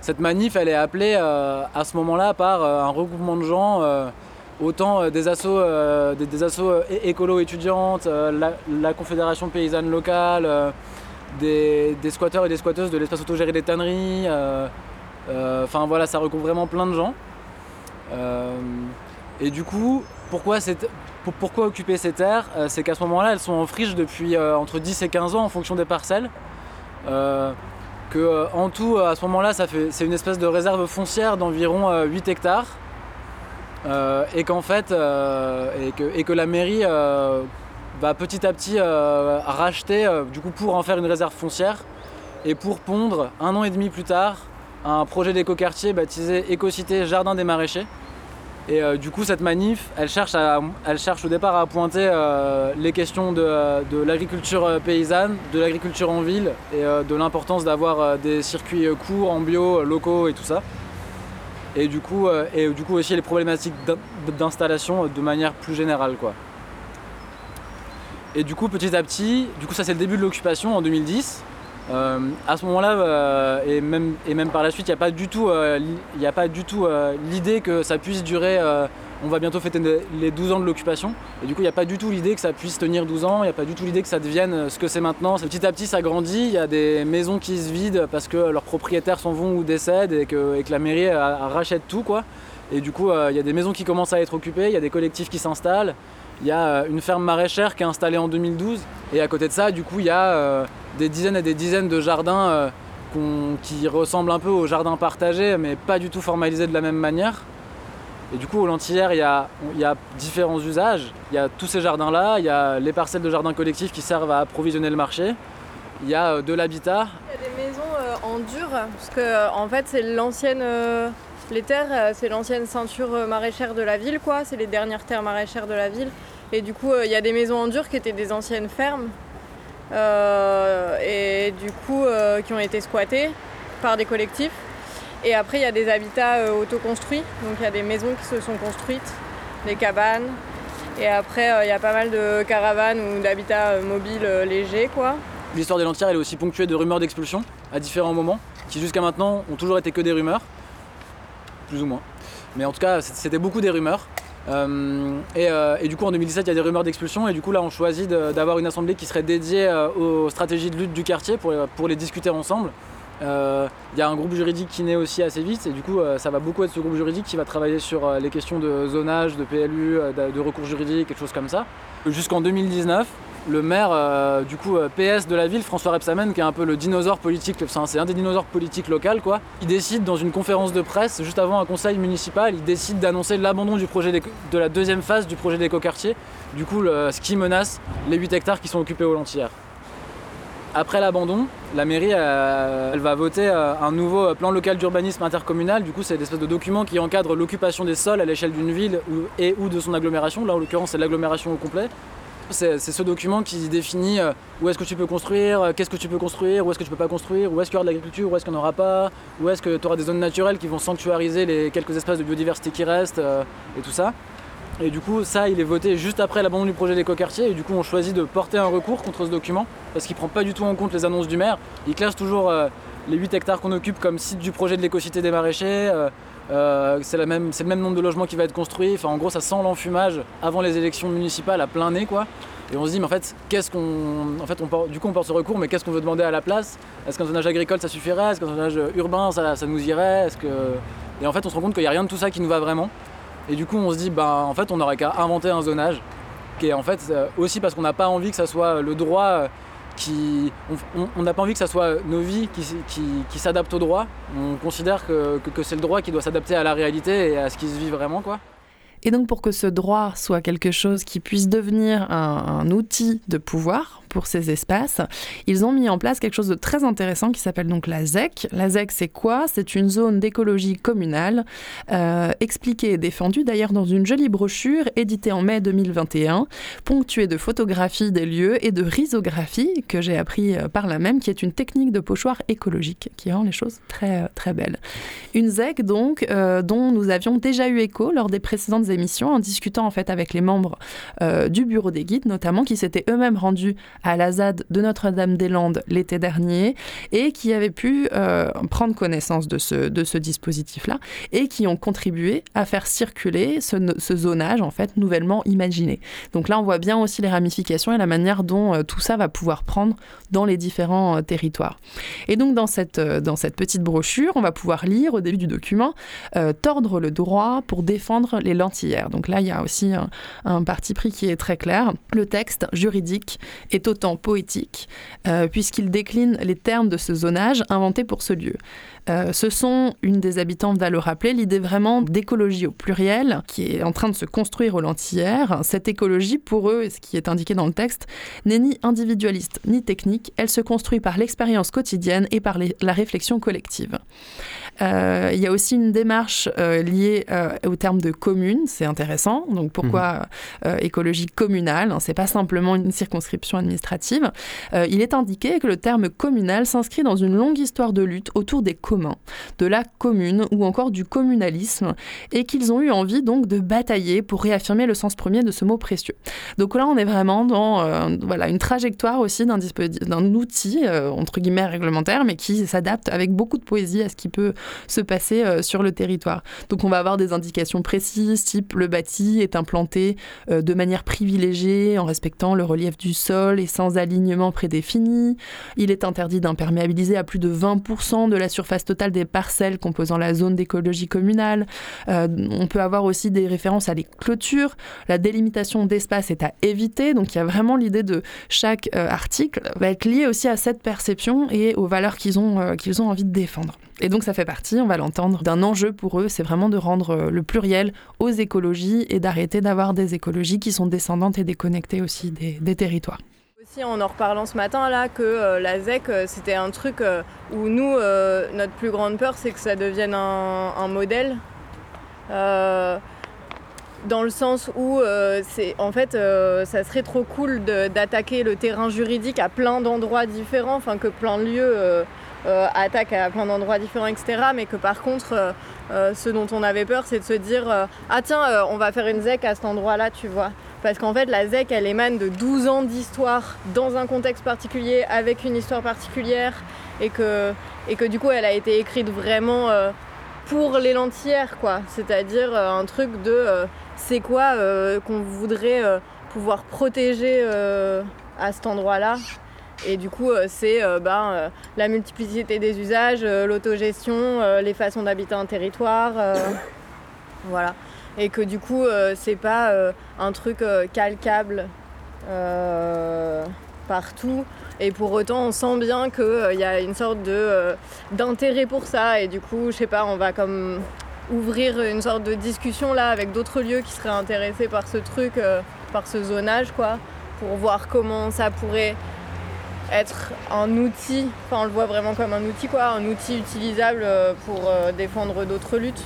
Cette manif, elle est appelée euh, à ce moment-là par euh, un regroupement de gens, euh, autant des assos, des, écolo étudiantes, la, Confédération paysanne locale, des, des squatteurs et des squatteuses de l'espace autogéré des tanneries. Enfin voilà, ça regroupe vraiment plein de gens. Et du coup, pourquoi, pourquoi occuper ces terres C'est qu'à ce moment-là, elles sont en friche depuis entre 10 et 15 ans en fonction des parcelles. Que euh, en tout euh, à ce moment-là c'est une espèce de réserve foncière d'environ euh, 8 hectares. Euh, euh, et, que, la mairie va petit à petit racheter du coup pour en faire une réserve foncière et pour pondre un an et demi plus tard un projet d'écoquartier baptisé Écocité Jardin des Maraîchers et euh, du coup, cette manif, elle cherche, elle cherche au départ à pointer euh, les questions de, de l'agriculture euh, paysanne, de l'agriculture en ville et de l'importance d'avoir des circuits courts, en bio, locaux et tout ça. Et du coup, et du coup aussi les problématiques d'in- d'installation de manière plus générale. Quoi. Et du coup, petit à petit, du coup ça c'est le début de l'occupation en 2010. Euh, à ce moment-là, euh, et, même, et même par la suite, il n'y a pas du tout, euh, l'idée que ça puisse durer. on va bientôt fêter les 12 ans de l'occupation. Et du coup, il n'y a pas du tout l'idée que ça puisse tenir 12 ans. Il n'y a pas du tout l'idée que ça devienne ce que c'est maintenant. Petit à petit, ça grandit. Il y a des maisons qui se vident parce que leurs propriétaires s'en vont ou décèdent et que, la mairie rachète tout. Quoi. Et du coup, il y a des maisons qui commencent à être occupées. Il y a des collectifs qui s'installent. Il y a euh, une ferme maraîchère qui est installée en 2012. Et à côté de ça, du coup, il y a euh, des dizaines et des dizaines de jardins euh, qui ressemblent un peu aux jardins partagés, mais pas du tout formalisés de la même manière. Et du coup, au Lentillère, il y a, il y a différents usages. Il y a tous ces jardins-là, il y a les parcelles de jardins collectifs qui servent à approvisionner le marché. Il y a de l'habitat. Il y a des maisons en dur, parce que en fait c'est l'ancienne. Les terres, euh, c'est l'ancienne ceinture euh, maraîchère de la ville, quoi. C'est les dernières terres maraîchères de la ville. Et du coup, euh, il y a des maisons en dur qui étaient des anciennes fermes. et du coup, qui ont été squattées par des collectifs. Et après, il y a des habitats autoconstruits. Donc il y a des maisons qui se sont construites, des cabanes. Et après, il y a pas mal de caravanes ou d'habitats mobiles légers, quoi. L'histoire des Lentillères elle est aussi ponctuée de rumeurs d'expulsion à différents moments, qui jusqu'à maintenant ont toujours été que des rumeurs, plus ou moins. mais en tout cas, c'était beaucoup des rumeurs. Euh, euh, et, du coup, en 2017, il y a des rumeurs d'expulsion. Et du coup, là, on choisit d'avoir une assemblée qui serait dédiée euh, aux stratégies de lutte du quartier pour, pour les discuter ensemble. Il y a un groupe juridique qui naît aussi assez vite. Et du coup, ça va beaucoup être ce groupe juridique qui va travailler sur les questions de zonage, de PLU, de, de recours juridique, quelque chose comme ça. Jusqu'en 2019, le maire euh, du coup euh, PS de la ville, François Repsamen, qui est un peu le dinosaure politique, c'est un des dinosaures politiques locaux quoi. Il décide dans une conférence de presse, juste avant un conseil municipal, il décide d'annoncer l'abandon du projet de la deuxième phase du projet d'écoquartier, du coup ce qui menace les 8 hectares qui sont occupés au Lentillère. Après l'abandon, la mairie euh, va voter un nouveau plan local d'urbanisme intercommunal. Du coup, c'est espèce de document qui encadre l'occupation des sols à l'échelle d'une ville et ou de son agglomération. Là, en l'occurrence, c'est l'agglomération au complet. C'est ce document qui définit euh, où est-ce que tu peux construire, euh, qu'est-ce que tu peux construire, où est-ce que tu peux pas construire, où est-ce qu'il y aura de l'agriculture, où est-ce qu'il n'y en aura pas, où est-ce que tu auras des zones naturelles qui vont sanctuariser les quelques espaces de biodiversité qui restent euh, et tout ça. Et du coup, ça, il est voté juste après l'abandon du projet d'écoquartier. Et du coup, on choisit de porter un recours contre ce document parce qu'il prend pas du tout en compte les annonces du maire. Il classe toujours les 8 hectares qu'on occupe comme site du projet de l'écocité des maraîchers. C'est le même nombre de logements qui va être construit. Enfin, en gros, ça sent l'enfumage avant les élections municipales à plein nez. Et on se dit, mais en fait, qu'est-ce qu'on. En fait, on du coup, on porte ce recours, mais qu'est-ce qu'on veut demander à la place? Est-ce qu'un zonage agricole ça suffirait? Est-ce qu'un zonage urbain ça, ça nous irait? Et en fait, on se rend compte qu'il n'y a rien de tout ça qui nous va vraiment. Et du coup, on se dit, bah, en fait, on n'aurait qu'à inventer un zonage, qui est en fait euh, aussi parce qu'on n'a pas envie que ça soit le droit euh, On n'a pas envie que ça soit nos vies qui, s'adaptent au droit. On considère que, c'est le droit qui doit s'adapter à la réalité et à ce qui se vit vraiment. Et donc pour que ce droit soit quelque chose qui puisse devenir un, outil de pouvoir, pour ces espaces, ils ont mis en place quelque chose de très intéressant qui s'appelle donc la ZEC. La ZEC, c'est quoi? C'est une zone d'écologie communale, euh, expliquée et défendue d'ailleurs dans une jolie brochure éditée en mai 2021, ponctuée de photographies des lieux et de risographie, que j'ai appris euh, par là même, qui est une technique de pochoir écologique, qui rend les choses très, très belles. Une ZEC, donc, euh, dont nous avions déjà eu écho lors des précédentes émissions, en discutant en fait avec les membres du bureau des guides, notamment, qui s'étaient eux-mêmes rendus à la ZAD de Notre-Dame-des-Landes l'été dernier et qui avaient pu euh, prendre connaissance de ce, de ce dispositif-là et qui ont contribué à faire circuler ce, ce, zonage en fait nouvellement imaginé. Donc là, on voit bien aussi les ramifications et la manière dont euh, tout ça va pouvoir prendre dans les différents euh, territoires. Et donc dans cette, dans cette petite brochure, on va pouvoir lire au début du document tordre le droit pour défendre les lentillères. Donc là, il y a aussi un, parti pris qui est très clair. Le texte juridique est autant poétique, euh, puisqu'il décline les termes de ce zonage inventé pour ce lieu. Euh, ce sont, une des habitantes va le rappeler, l'idée vraiment d'écologie au pluriel qui est en train de se construire au Lentillère. Cette écologie, pour eux, ce qui est indiqué dans le texte, n'est ni individualiste ni technique, elle se construit par l'expérience quotidienne et par la réflexion collective. Euh, il y a aussi une démarche euh, liée euh, au terme de commune, c'est intéressant. Donc pourquoi mhm. écologie communale hein, C'est pas simplement une circonscription administrative. il est indiqué que le terme communal s'inscrit dans une longue histoire de lutte autour des communs, de la commune ou encore du communalisme, et qu'ils ont eu envie donc de batailler pour réaffirmer le sens premier de ce mot précieux. Donc là, on est vraiment dans voilà une trajectoire aussi d'un d'un outil entre guillemets réglementaire, mais qui s'adapte avec beaucoup de poésie à ce qui peut se passer euh, sur le territoire. Donc on va avoir des indications précises, type le bâti est implanté euh, de manière privilégiée en respectant le relief du sol et sans alignement prédéfini. Il est interdit d'imperméabiliser à plus de 20% de la surface totale des parcelles composant la zone d'écologie communale. Euh, on peut avoir aussi des références à les clôtures. La délimitation d'espace est à éviter. Donc il y a vraiment l'idée de chaque article va être lié aussi à cette perception et aux valeurs qu'ils ont, qu'ils ont envie de défendre. Et donc ça fait partie, on va l'entendre, d'un enjeu pour eux, c'est vraiment de rendre euh, le pluriel aux écologies et d'arrêter d'avoir des écologies qui sont descendantes et déconnectées aussi des, territoires. Aussi en en reparlant ce matin là que euh, la ZEC euh, c'était un truc où nous notre plus grande peur c'est que ça devienne un, modèle dans le sens où c'est en fait ça serait trop cool d'attaquer le terrain juridique à plein d'endroits différents, enfin que plein de lieux attaque à plein d'endroits différents, etc. Mais que par contre, euh, euh, ce dont on avait peur, c'est de se dire Ah tiens, on va faire une ZEC à cet endroit-là, tu vois. Parce qu'en fait, la ZEC, elle émane de 12 ans d'histoire dans un contexte particulier, avec une histoire particulière, et que, et que du coup, elle a été écrite vraiment pour les lentillères, quoi. C'est-à-dire euh, un truc de euh, c'est quoi euh, qu'on voudrait euh, pouvoir protéger euh, à cet endroit-là. Et du coup, euh, c'est euh, ben, euh, la multiplicité des usages, l'autogestion, les façons d'habiter un territoire. voilà. Et que du coup, c'est pas un truc calcable partout. Et pour autant, on sent bien qu'il y a une sorte de, d'intérêt pour ça. Et du coup, je sais pas, on va comme ouvrir une sorte de discussion là avec d'autres lieux qui seraient intéressés par ce truc, euh, par ce zonage, quoi, pour voir comment ça pourrait être un outil, enfin on le voit vraiment comme un outil quoi, un outil utilisable euh, pour euh, défendre d'autres luttes.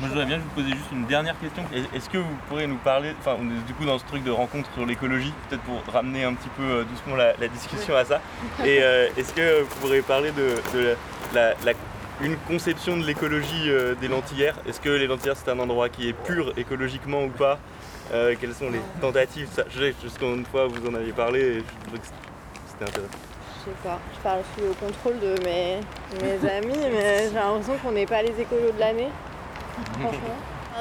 Moi, je voudrais bien vous poser juste une dernière question. Est- Est-ce que vous pourriez nous parler, enfin, on est du coup dans ce truc de rencontre sur l'écologie, peut-être pour ramener un petit peu euh, doucement la, la discussion à ça. Et euh, est-ce que vous pourriez parler de, de la, la- une conception de l'écologie euh, des lentillères Est-ce que les lentillères c'est un endroit qui est pur écologiquement ou pas? Euh, Quelles sont les tentatives? Ça, Je sais jusqu'en une fois vous en aviez parlé et je c'était intéressant. Je sais pas, je parle sous le contrôle de mes, mes amis, mais j'ai l'impression qu'on n'est pas les écolos de l'année. Franchement.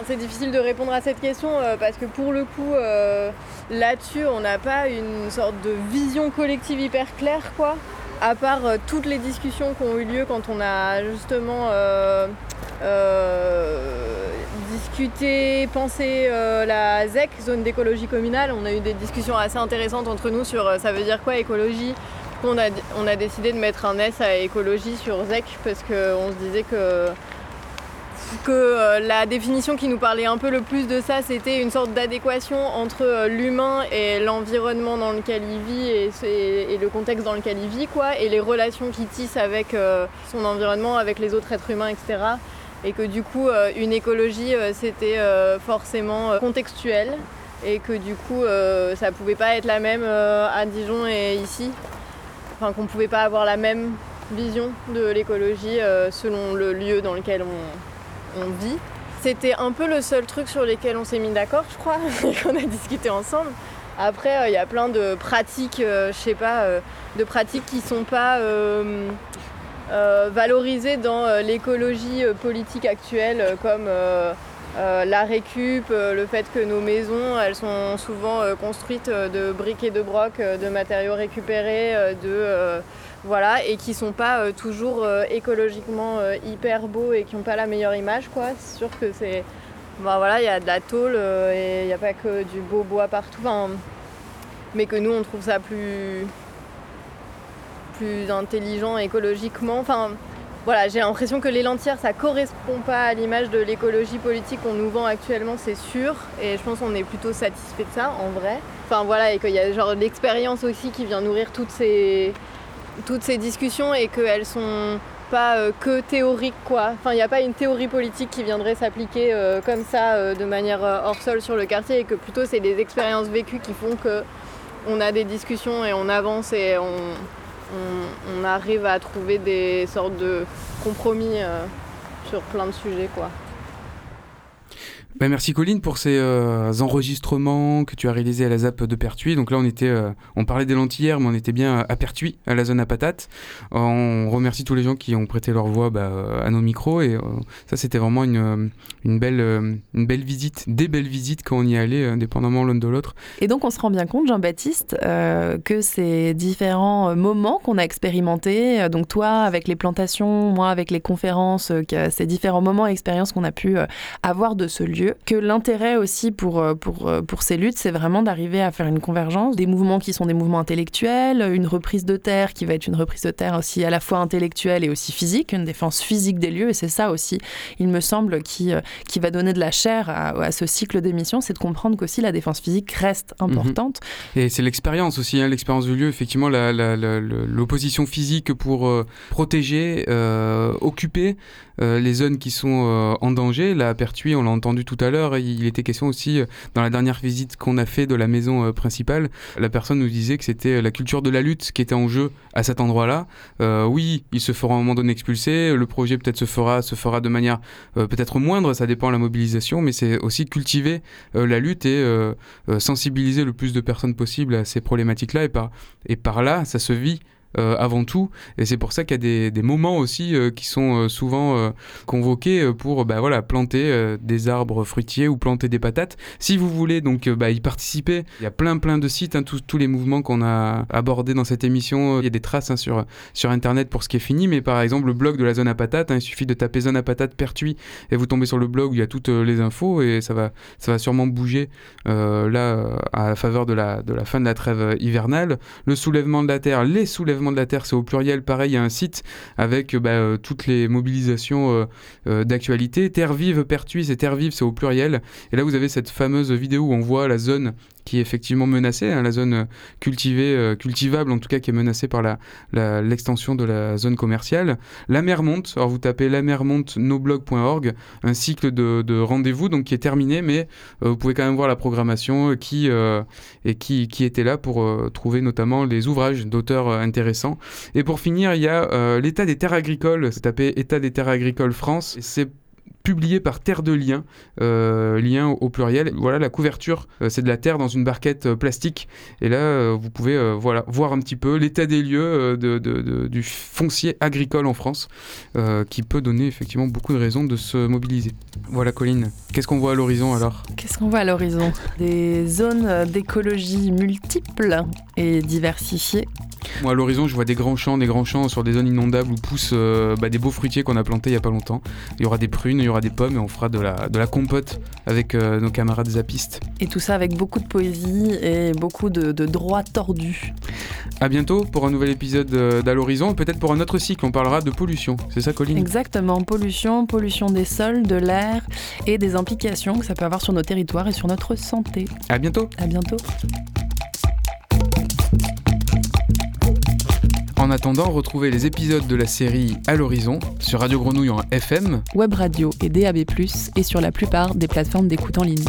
C'est difficile de répondre à cette question euh, parce que pour le coup, euh, là-dessus, on n'a pas une sorte de vision collective hyper claire, quoi. À part euh, toutes les discussions qui ont eu lieu quand on a justement euh, euh, discuté, pensé la ZEC, zone d'écologie communale. On a eu des discussions assez intéressantes entre nous sur ça veut dire quoi écologie. On a, on a décidé de mettre un S à écologie sur ZEC parce qu'on se disait que que euh, la définition qui nous parlait un peu le plus de ça, c'était une sorte d'adéquation entre euh, l'humain et l'environnement dans lequel il vit et, le contexte dans lequel il vit, quoi, et les relations qu'il tisse avec euh, son environnement, avec les autres êtres humains, etc. Et que du coup, une écologie, c'était forcément contextuel, et que du coup, ça pouvait pas être la même à Dijon et ici. Enfin, qu'on pouvait pas avoir la même vision de l'écologie selon le lieu dans lequel on, on vit. C'était un peu le seul truc sur lequel on s'est mis d'accord, je crois, et qu'on a discuté ensemble. Après, euh, il y a plein de pratiques, euh, je sais pas, euh, de pratiques qui sont pas euh, valorisées dans l'écologie politique actuelle, comme la récup, le fait que nos maisons, elles sont souvent construites de briques et de broc, euh, de matériaux récupérés, de voilà, et qui sont pas euh, toujours euh, écologiquement euh, hyper beaux et qui n'ont pas la meilleure image, quoi. C'est sûr que c'est, bah voilà, il y a de la tôle et il n'y a pas que du beau bois partout, mais que nous on trouve ça plus plus intelligent écologiquement. Enfin, voilà, j'ai l'impression que les lentillères, ça correspond pas à l'image de l'écologie politique qu'on nous vend actuellement, c'est sûr. Et je pense qu'on est plutôt satisfait de ça, en vrai. Enfin voilà, et qu'il y a genre l'expérience aussi qui vient nourrir toutes ces, toutes ces discussions et qu'elles sont pas euh, que théoriques quoi. Enfin, il n'y a pas une théorie politique qui viendrait s'appliquer euh, comme ça euh, de manière hors sol sur le quartier et que plutôt c'est des expériences vécues qui font que on a des discussions et on avance et on, on, arrive à trouver des sortes de compromis sur plein de sujets quoi. Bah, merci Colline pour ces euh, enregistrements que tu as réalisés à la ZAP de Pertuis. Donc là, on était, euh, on parlait des lentillères, mais on était bien à Pertuis, à la zone à patates. On remercie tous les gens qui ont prêté leur voix bah, à nos micros et euh, ça, c'était vraiment une, belle, visite, des belles visites quand on y allait, euh, dépendamment l'un de l'autre. Et donc on se rend bien compte, Jean-Baptiste, que ces différents moments qu'on a expérimentés, donc toi avec les plantations, moi avec les conférences, ces différents moments et expériences qu'on a pu avoir de ce lieu, que l'intérêt aussi pour, euh, pour, euh, pour ces luttes, c'est vraiment d'arriver à faire une convergence, des mouvements qui sont des mouvements intellectuels, une reprise de terre qui va être une reprise de terre aussi à la fois intellectuelle et aussi physique, une défense physique des lieux, et c'est ça aussi, il me semble, qui, euh, qui va donner de la chair à, à ce cycle d'émissions, c'est de comprendre qu'aussi la défense physique reste importante. Et c'est l'expérience aussi, hein, l'expérience du lieu, effectivement, l'opposition physique pour euh, protéger, euh, occuper euh, les zones qui sont euh, en danger. La Pertuis, on l'a entendu tout à l'heure, il était question aussi, euh, dans la dernière visite qu'on a fait de la maison principale, la personne nous disait que c'était la culture de la lutte qui était en jeu à cet endroit-là. Oui, ils se à un moment donné expulser, le projet peut-être se fera, se fera de manière peut-être moindre, ça dépend de la mobilisation, mais c'est aussi cultiver la lutte et sensibiliser le plus de personnes possible à ces problématiques-là. Et par, et par là, ça se vit avant tout. Et c'est pour ça qu'il y a des, moments aussi euh, qui sont euh, souvent euh, convoqués euh, pour bah, voilà, planter euh, des arbres fruitiers ou planter des patates. Si vous voulez donc euh, bah, y participer, il y a plein plein de sites, hein, tous, tous les mouvements qu'on a abordés dans cette émission, il y a des traces hein, sur, sur Internet pour ce qui est fini, mais par exemple le blog de la zone à patates, hein, il suffit de taper zone à patates Pertuis et vous tombez sur le blog où il y a toutes euh, les infos et ça va, ça va sûrement bouger euh, là euh, à la faveur de la, de la fin de la trêve euh, hivernale. Le soulèvement de la terre, les soulèvements de la terre, c'est au pluriel, pareil, il y a un site avec euh, bah, euh, toutes les mobilisations euh, d'actualité. Terre vive, Pertuis, c'est Terre vive, c'est au pluriel. Et là, vous avez cette fameuse vidéo où on voit la zone qui est effectivement menacée, hein, la zone euh, cultivée, euh, cultivable en tout cas, qui est menacée par la- la- l'extension de la zone commerciale. La mer monte, alors vous tapez la mer monte noblog.org, un cycle de, de rendez-vous donc qui est terminé, mais euh, vous pouvez quand même voir la programmation qui, et qui, était là pour trouver notamment les ouvrages d'auteurs intéressants. Et pour finir, il y a l'état des terres agricoles, c'est tapé état des terres agricoles France, publié par Terre de Liens, euh, lien au, pluriel. Voilà, la couverture, euh, c'est de la terre dans une barquette euh, plastique. Et là, vous pouvez voilà, voir un petit peu l'état des lieux de, de- de- du foncier agricole en France, qui peut donner effectivement beaucoup de raisons de se mobiliser. Voilà, Colline, qu'est-ce qu'on voit à l'horizon alors? Qu'est-ce qu'on voit à l'horizon? Des zones d'écologie multiples et diversifiées. Moi, à l'horizon, je vois des grands champs, des grands champs sur des zones inondables où poussent bah, des beaux fruitiers qu'on a plantés il y a pas longtemps. Il y aura des prunes, il y aura des pommes et on fera de la, de la compote avec euh, nos camarades zapistes. Et tout ça avec beaucoup de poésie et beaucoup de, de droits tordus. À bientôt pour un nouvel épisode euh, d'À l'horizon, peut-être pour un autre cycle, on parlera de pollution. C'est ça, Colline? Exactement, pollution, pollution des sols, de l'air et des implications que ça peut avoir sur nos territoires et sur notre santé. À bientôt À bientôt En attendant, retrouvez les épisodes de la série À l'horizon sur Radio Grenouille en FM Web radio et DAB+, et sur la plupart des plateformes d'écoute en ligne.